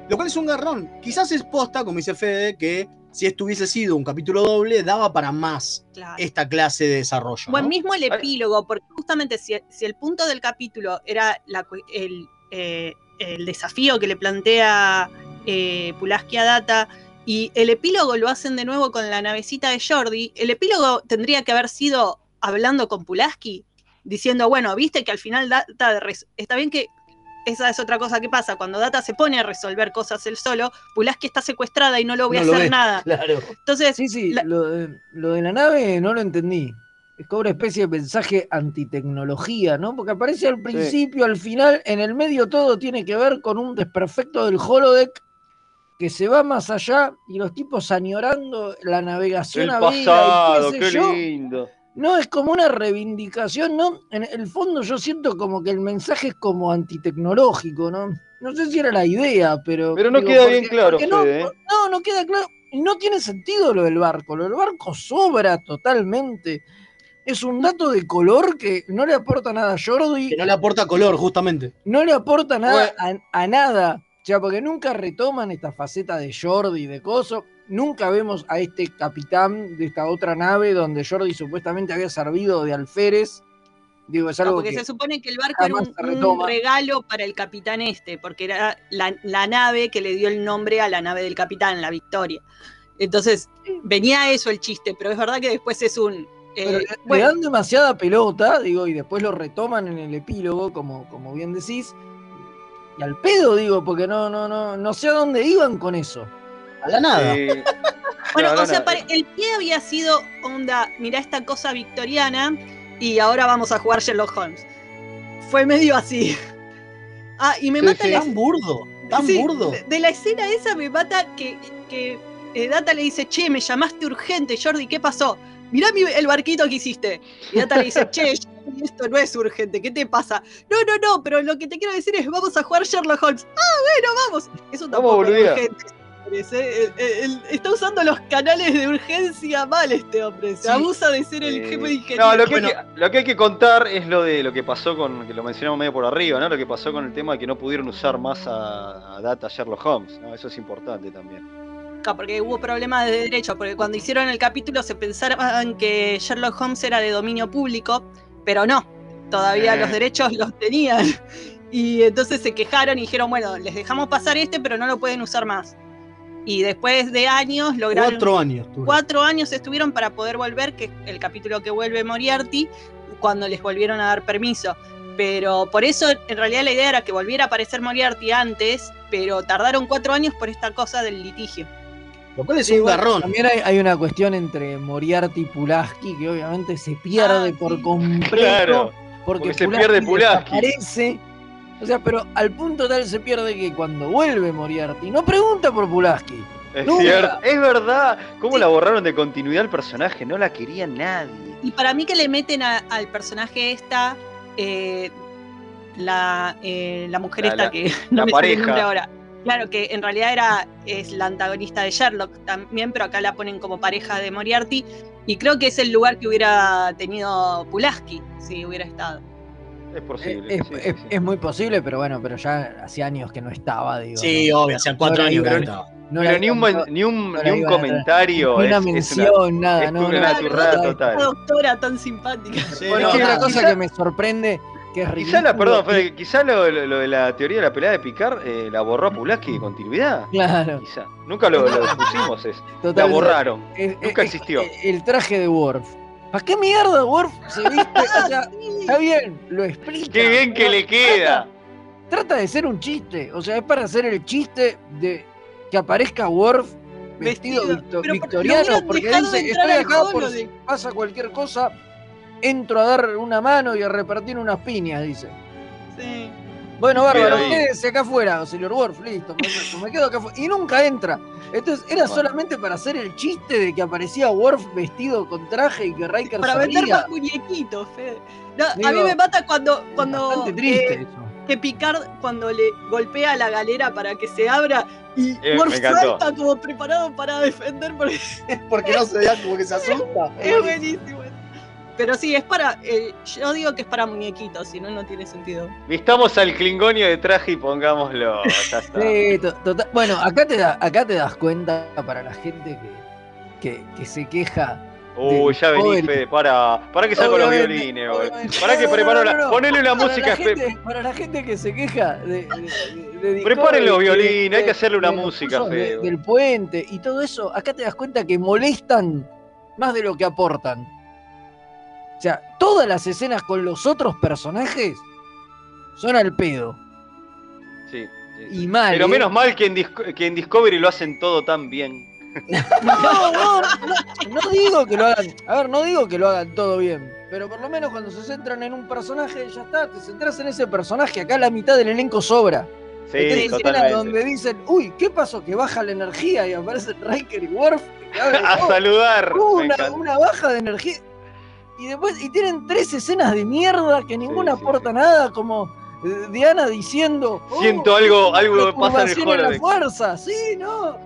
Lo cual es un garrón. Quizás es posta, como dice Fede, que si esto hubiese sido un capítulo doble, daba para más Claro. esta clase de desarrollo. Bueno, ¿no? mismo el epílogo, porque justamente si, si el punto del capítulo era la el, eh, el desafío que le plantea eh, Pulaski a Data y el epílogo lo hacen de nuevo con la navecita de Jordi, el epílogo tendría que haber sido hablando con Pulaski, diciendo, bueno, viste que al final Data, está bien que esa es otra cosa que pasa, cuando Data se pone a resolver cosas él solo, Pulaski está secuestrada y no lo voy a lo hacer ve, nada. Claro. Entonces, Sí, sí, lo, de, lo de la nave no lo entendí. Una especie de mensaje antitecnología, ¿no? Porque aparece al principio, al final, en el medio todo tiene que ver con un desperfecto del holodeck que se va más allá y los tipos añorando la navegación El a vela y pasado, qué qué sé yo. lindo. No, es como una reivindicación, ¿no? En el fondo yo siento como que el mensaje es como antitecnológico, ¿no? No sé si era la idea, pero... Pero no queda bien claro, no, Fede, ¿eh? no, no queda claro. No tiene sentido lo del barco. Lo del barco sobra totalmente. Es un dato de color que no le aporta nada a Jordi. Que no le aporta color, justamente. No le aporta nada a, a nada. O sea, porque nunca retoman esta faceta de Jordi, de Coso. Nunca vemos a este capitán de esta otra nave donde Jordi supuestamente había servido de alférez. Digo, es No, algo porque que se supone que el barco era un, regalo para el capitán este, porque era la, la nave que le dio el nombre a la nave del capitán, la Victoria. Entonces, venía eso el chiste, pero es verdad que después es un. Eh, le- bueno, le dan demasiada pelota, digo, y después lo retoman en el epílogo, como, como bien decís. Y al pedo, digo, porque no, no, no, no sé a dónde iban con eso. A la nada. Eh, bueno, no, no, o sea, el pie había sido onda, mirá esta cosa victoriana y ahora vamos a jugar Sherlock Holmes. Fue medio así. Ah, y me Sí, mata sí. la- Tan burdo, tan Sí, burdo. De, de la escena esa me mata que, que eh, Data le dice, che, me llamaste urgente, Jordi, ¿qué pasó? Mirá mi- el barquito que hiciste. Y Data le dice, che, esto no es urgente, ¿qué te pasa? No, no, no, pero lo que te quiero decir es, vamos a jugar Sherlock Holmes. Ah, bueno, vamos. Eso Vamos, tampoco es boludea. urgente. ¿eh? El- el- está usando los canales de urgencia mal este hombre. Se Sí. abusa de ser el Eh, jefe de ingeniería. No, lo que, hay que, lo que hay que contar es lo de lo que pasó con, que lo mencionamos medio por arriba, ¿no? Lo que pasó con el tema de que no pudieron usar más a, a Data Sherlock Holmes, ¿no? Eso es importante también. Porque hubo problemas de derecho, porque cuando hicieron el capítulo se pensaban que Sherlock Holmes era de dominio público, pero no, todavía Eh. los derechos los tenían. Y entonces se quejaron y dijeron, bueno, les dejamos pasar este, pero no lo pueden usar más. Y después de años lograron... Cuatro años. Cuatro años estuvieron para poder volver, que es el capítulo que vuelve Moriarty, cuando les volvieron a dar permiso. Pero por eso, en realidad, la idea era que volviera a aparecer Moriarty antes, pero tardaron cuatro años por esta cosa del litigio. Lo cual es Sí, un bueno, garrón. También hay, hay una cuestión entre Moriarty y Pulaski que obviamente se pierde Ah, por completo. Claro, porque, porque se pierde Pulaski. desaparece. O sea, pero al punto tal se pierde que cuando vuelve Moriarty no pregunta por Pulaski. Es Nunca. cierto, es verdad. ¿Cómo la borraron de continuidad al personaje? No la quería nadie. Y para mí que le meten a- al personaje esta, eh, la, eh, la mujer La- esta la- que la no me pareja. ahora. Claro, que en realidad era, es la antagonista de Sherlock también, pero acá la ponen como pareja de Moriarty. Y creo que es el lugar que hubiera tenido Pulaski si hubiera estado. Es posible. Es, sí, es- sí, sí. es muy posible, pero bueno, pero ya hace años que no estaba, digo. Sí, no- obvio, hacían cuatro no años que no estaba. no Pero ni un, ni un, no ni un comentario. ni una es- es mención, nada, es no, una no, total. Esta doctora tan simpática. Sí, Bueno, no, otra nada. cosa quizá- que me sorprende que es Quizá la, perdón, Fede, quizá lo, lo- lo de la teoría de la pelea de Picard eh, la borró a Pulaski de continuidad. Claro. Quizá. Nunca lo, lo dispusimos eso. La borraron. es- Nunca es- existió. El traje de Worf. ¿Para qué mierda Worf se viste? O sea, está bien, lo explica. Qué bien que le queda. Trata, trata de ser un chiste. O sea, es para hacer el chiste de que aparezca Worf vestido, victoriano. Porque dejado dice, estoy juego por de- pasa cualquier cosa. Entro a dar una mano y a repartir unas piñas, dice. Sí. Bueno, bárbaro, ahí. quédese acá afuera, señor Worf, listo, me, me quedo acá afuera. Y nunca entra. Entonces, era Bueno. solamente para hacer el chiste de que aparecía Worf vestido con traje y que Riker Para vender sabía. más muñequitos, Fede. No, a mí me mata cuando, cuando Bastante triste eh, eso. que Picard cuando le golpea la galera para que se abra y Eh, Worf salta como preparado para defender porque Porque no se vea como que se asusta. es buenísimo. Pero sí, es para. eh, yo digo que es para muñequitos, si no, no tiene sentido. Vistamos al clingonio de traje y pongámoslo. Ya está. Sí, to- total- Bueno, acá te, da- acá te das cuenta para la gente que, que, que se queja. Uy, ya vení, Discovery. Fede. Para, para que saco los violines, obviamente. Para que No, no, preparo no, la. no, no. Ponele una Para música. la, espe- gente, para la gente que se queja de, de- de- de Preparen los violines, de- hay que hacerle una música, Fede. del puente y todo eso, acá te das cuenta que molestan más de lo que aportan. O sea, todas las escenas con los otros personajes son al pedo. Sí, sí, sí. Y mal. Pero ¿eh? menos mal que en, Disco- que en Discovery lo hacen todo tan bien. No, no, no, no digo que lo hagan. A ver, no digo que lo hagan todo bien. Pero por lo menos cuando se centran en un personaje, ya está, te centras en ese personaje. Acá la mitad del elenco sobra. Sí, donde dicen, uy, ¿qué pasó? Que baja la energía y aparecen Riker y Worf. y A "Oh, saludar. una, una baja de energía. Y después, y tienen tres escenas de mierda que ninguna sí, aporta nada, como eh, Diana diciendo. "Oh, Siento algo- algo pasa en el perturbación la holodeck". fuerza, sí, no.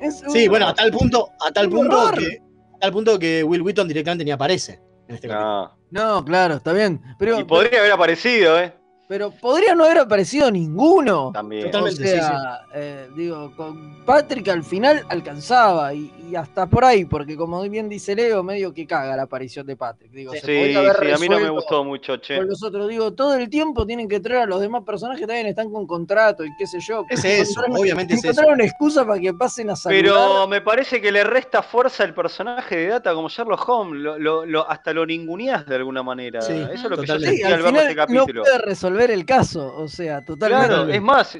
Es Sí, un- bueno, a tal punto, a tal un punto que, a tal punto que Will Wheaton directamente ni aparece en este capítulo. No. No, claro, está bien. Pero, Y podría haber aparecido, ¿eh? Pero podría no haber aparecido ninguno. También. Totalmente, o sea, eh, digo, con Patrick al final alcanzaba y, y hasta por ahí, porque como bien dice Leo, medio que caga la aparición de Patrick. Digo, se Sí, podría haber sí, a mí no me gustó mucho, che. Con los otros, digo, todo el tiempo tienen que traer a los demás personajes, también están con contrato y qué sé yo. Es eso, obviamente es eso. Encontraron excusa para que pasen a saludar. Pero me parece que le resta fuerza al personaje de Data como Sherlock Holmes. Lo, lo- lo- hasta lo ninguneás de alguna manera. Sí, Eso es lo que yo totalmente. Sí, sentí al al verlo este final no capítulo. puede resolver el caso, o sea, totalmente. Claro, es más,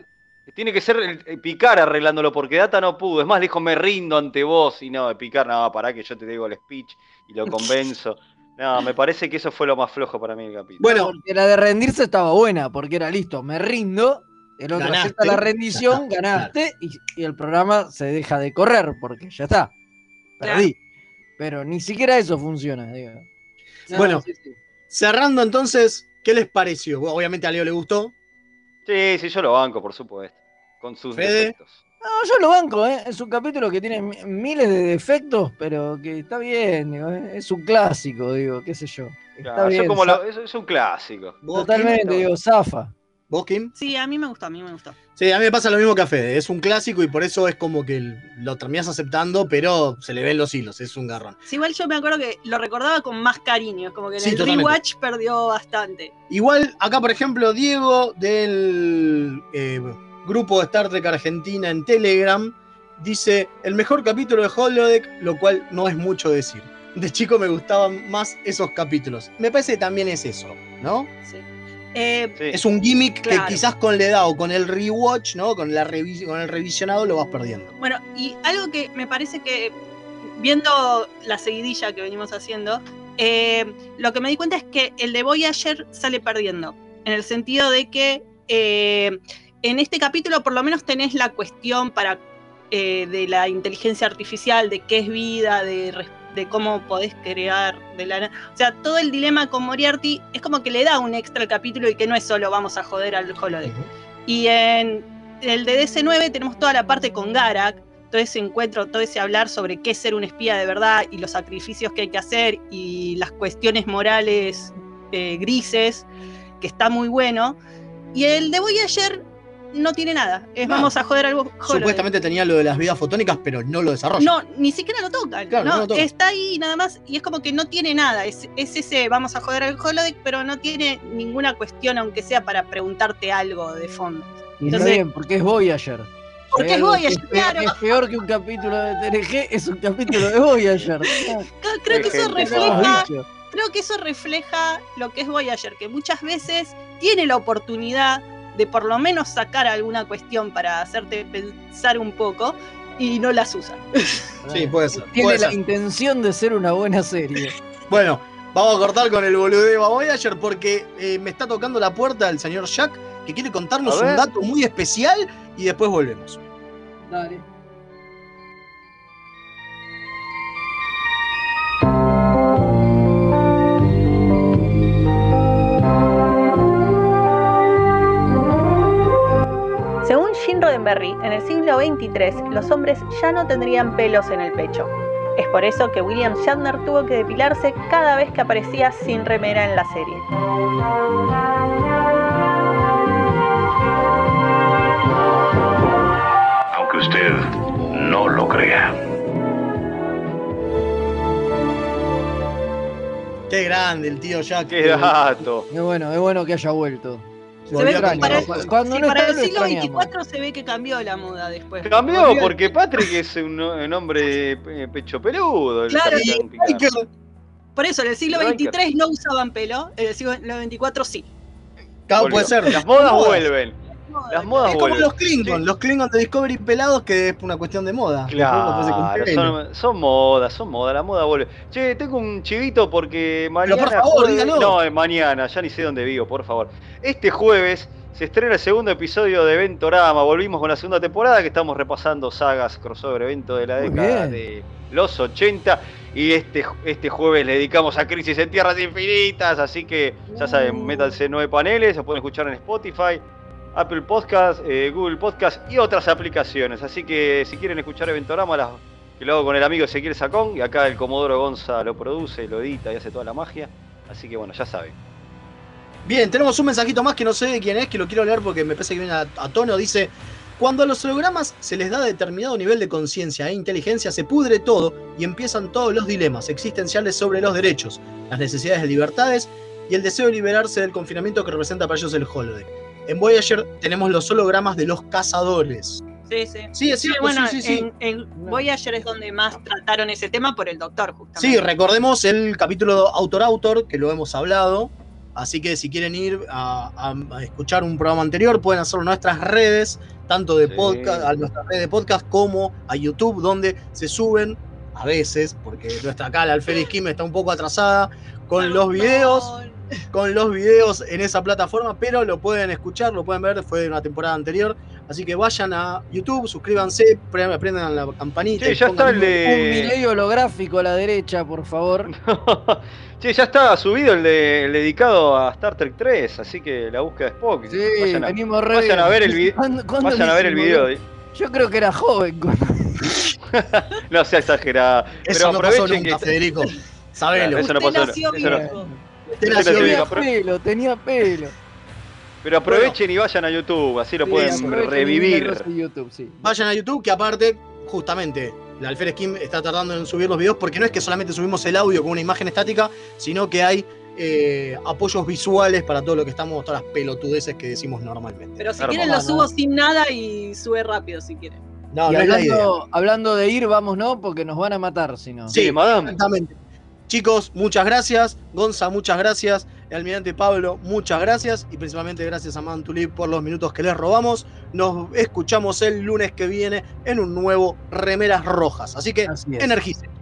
tiene que ser el, el Picar arreglándolo porque Data no pudo. Es más, dijo, me rindo ante vos. Y no, Picar, no, pará que yo te digo el speech y lo convenzo. No, me parece que eso fue lo más flojo para mí el capítulo. Bueno, Porque la de rendirse estaba buena, porque era listo, me rindo, el otro Ganaste. acepta la rendición, ganaste, y, y el programa se deja de correr, porque ya está, perdí. Pero ni siquiera eso funciona, digo. No, Bueno. sí, sí. cerrando entonces, ¿qué les pareció? Obviamente a Leo le gustó. Sí, sí, yo lo banco, por supuesto. Con sus Fede. defectos. No, yo lo banco, ¿eh? Es un capítulo que tiene mi- miles de defectos, pero que está bien, digo, ¿eh? es un clásico, digo, qué sé yo. Está Claro, bien. es, como lo- eso es un clásico. Totalmente, digo, zafa. ¿Vos, Kim? Sí, a mí me gustó, a mí me gustó. Sí, a mí me pasa lo mismo que a Fede. Es un clásico y por eso es como que lo terminas aceptando, pero se le ven los hilos, es un garrón. Sí, igual yo me acuerdo que lo recordaba con más cariño, es como que en Sí, el totalmente. rewatch perdió bastante. Igual, acá, por ejemplo, Diego del eh, grupo de Star Trek Argentina en Telegram dice: el mejor capítulo de Holodeck, lo cual no es mucho decir. De chico me gustaban más esos capítulos. Me parece que también es eso, ¿no? Eh, Es un gimmick Claro. que quizás con la edad o con el rewatch, ¿no? Con, la revi- con el revisionado lo vas perdiendo. Bueno, y algo que me parece que, viendo la seguidilla que venimos haciendo, eh, lo que me di cuenta es que el de Voyager sale perdiendo. En el sentido de que eh, en este capítulo por lo menos tenés la cuestión para eh, de la inteligencia artificial, de qué es vida, de, de cómo podés crear de la O sea, todo el dilema con Moriarty es como que le da un extra al capítulo y que no es solo vamos a joder al holodeck. Y en el de DC9 tenemos toda la parte con Garak, todo ese encuentro, todo ese hablar sobre qué es ser un espía de verdad y los sacrificios que hay que hacer y las cuestiones morales eh, grises, que está muy bueno. Y el de Voyager no tiene nada, es No. vamos a joder al holodeck. Supuestamente tenía lo de las vidas fotónicas, pero no lo desarrolla. No, ni siquiera lo tocan. Claro, ¿no? no lo tocan. Está ahí nada más y es como que no tiene nada. Es, es ese vamos a joder al holodeck, pero no tiene ninguna cuestión, aunque sea para preguntante algo de fondo. Y está Entonces- bien, porque es Voyager. Porque es algo que Voyager, pe- claro. Es peor que un capítulo de TNG, es un capítulo de Voyager. Creo- Creo que eso refleja, creo que eso refleja lo que es Voyager, que muchas veces tiene la oportunidad de por lo menos sacar alguna cuestión para hacerte pensar un poco y no las usa. Sí, puede ser. Tiene puede la ser. intención de ser una buena serie. Bueno, vamos a cortar con el boludeo a Voyager porque eh, me está tocando la puerta el señor Jack que quiere contarnos un dato muy especial y después volvemos. Dale. Según Roddenberry, en el siglo XXIII los hombres ya no tendrían pelos en el pecho. Es por eso que William Shatner tuvo que depilarse cada vez que aparecía sin remera en la serie. aunque usted no lo crea. Qué grande el tío Jack. Qué dato. Es bueno, es bueno que haya vuelto. Se no para el lo siglo extrañamos. XXIV se ve que cambió la moda después. Cambió porque Patrick es un, un hombre eh, pecho peludo. el Claro. Por eso, en el siglo. XXIII no usaban pelo, en el siglo XXIV sí. Claro, puede ser. Las modas Modas. Las modas Es como vuelven. los Klingon, los Klingon de Discovery pelados que es una cuestión de moda. Claro, son, son modas, son modas, la moda vuelve. Che, tengo un chivito porque mañana. por favor, jueves- dígalo. No, mañana, ya ni sé dónde vivo, por favor. Este jueves se estrena el segundo episodio de Ventorama. Volvimos con la segunda temporada que estamos repasando sagas, crossover, evento de la década de los 80. Y este, este jueves le dedicamos a Crisis en Tierras Infinitas. Así que ya saben, métanse nueve paneles, se pueden escuchar en Spotify. Apple Podcast, eh, Google Podcast y otras aplicaciones. Así que si quieren escuchar Eventorama, las- que lo hago con el amigo Ezequiel Sacón, y acá el Comodoro Gonza lo produce, lo edita y hace toda la magia. Así que bueno, ya saben. Bien, tenemos un mensajito más que no sé de quién es, que lo quiero leer porque me parece que viene a, tono. Dice, cuando a los hologramas se les da determinado nivel de conciencia e inteligencia, se pudre todo y empiezan todos los dilemas existenciales sobre los derechos, las necesidades de libertades y el deseo de liberarse del confinamiento que representa para ellos el holodeck. En Voyager tenemos los hologramas de los cazadores. Sí, sí. Sí, es cierto, bueno, sí, sí, sí. En, en Voyager es donde más trataron ese tema por el doctor, justamente. Sí, recordemos el capítulo autor-autor, que lo hemos hablado. Así que si quieren ir a, a- a escuchar un programa anterior, pueden hacerlo en nuestras redes, tanto de Sí. podcast, a nuestra red de podcast como a YouTube, donde se suben a veces, porque nuestra cara, Alfred Kim, está un poco atrasada con los videos, con los videos en esa plataforma, pero lo pueden escuchar, lo pueden ver, fue de una temporada anterior. Así que vayan a YouTube, suscríbanse, pre- prendan la campanita. Sí, ya está el de- Un delay holográfico a la derecha, por favor. Che, ya está subido el, de- el dedicado a Star Trek 3, así que la búsqueda de Spock. Sí, vayan, a, venimos re vayan a ver el, vi- ¿Cuándo- cuándo vayan a ver el video. Yo creo que era joven. cuando- No sea exagerada. Eso Pero no pasó aprovechen nunca, que. Federico. Sabelo. Claro, eso no pasó. nació eso no- Tenía pelo, tenía pelo. Pero aprovechen y vayan a YouTube, así lo Sí, pueden revivir. YouTube, sí. Vayan a YouTube, que aparte, justamente, la Alfer Skim está tardando en subir los videos porque no es que solamente subimos el audio con una imagen estática, sino que hay eh, apoyos visuales para todo lo que estamos, todas las pelotudeces que decimos normalmente. Pero si quieren lo subo sin nada y sube rápido si quieren. No, y no hablando de ir, vamos, ¿no? Porque nos van a matar si no. Sí, Sí, madame. Exactamente. Chicos, muchas gracias. Gonza, muchas gracias. El almirante Pablo, muchas gracias. Y principalmente gracias a Mantulip por los minutos que les robamos. Nos escuchamos el lunes que viene en un nuevo Remeras Rojas. Así que Así energicen.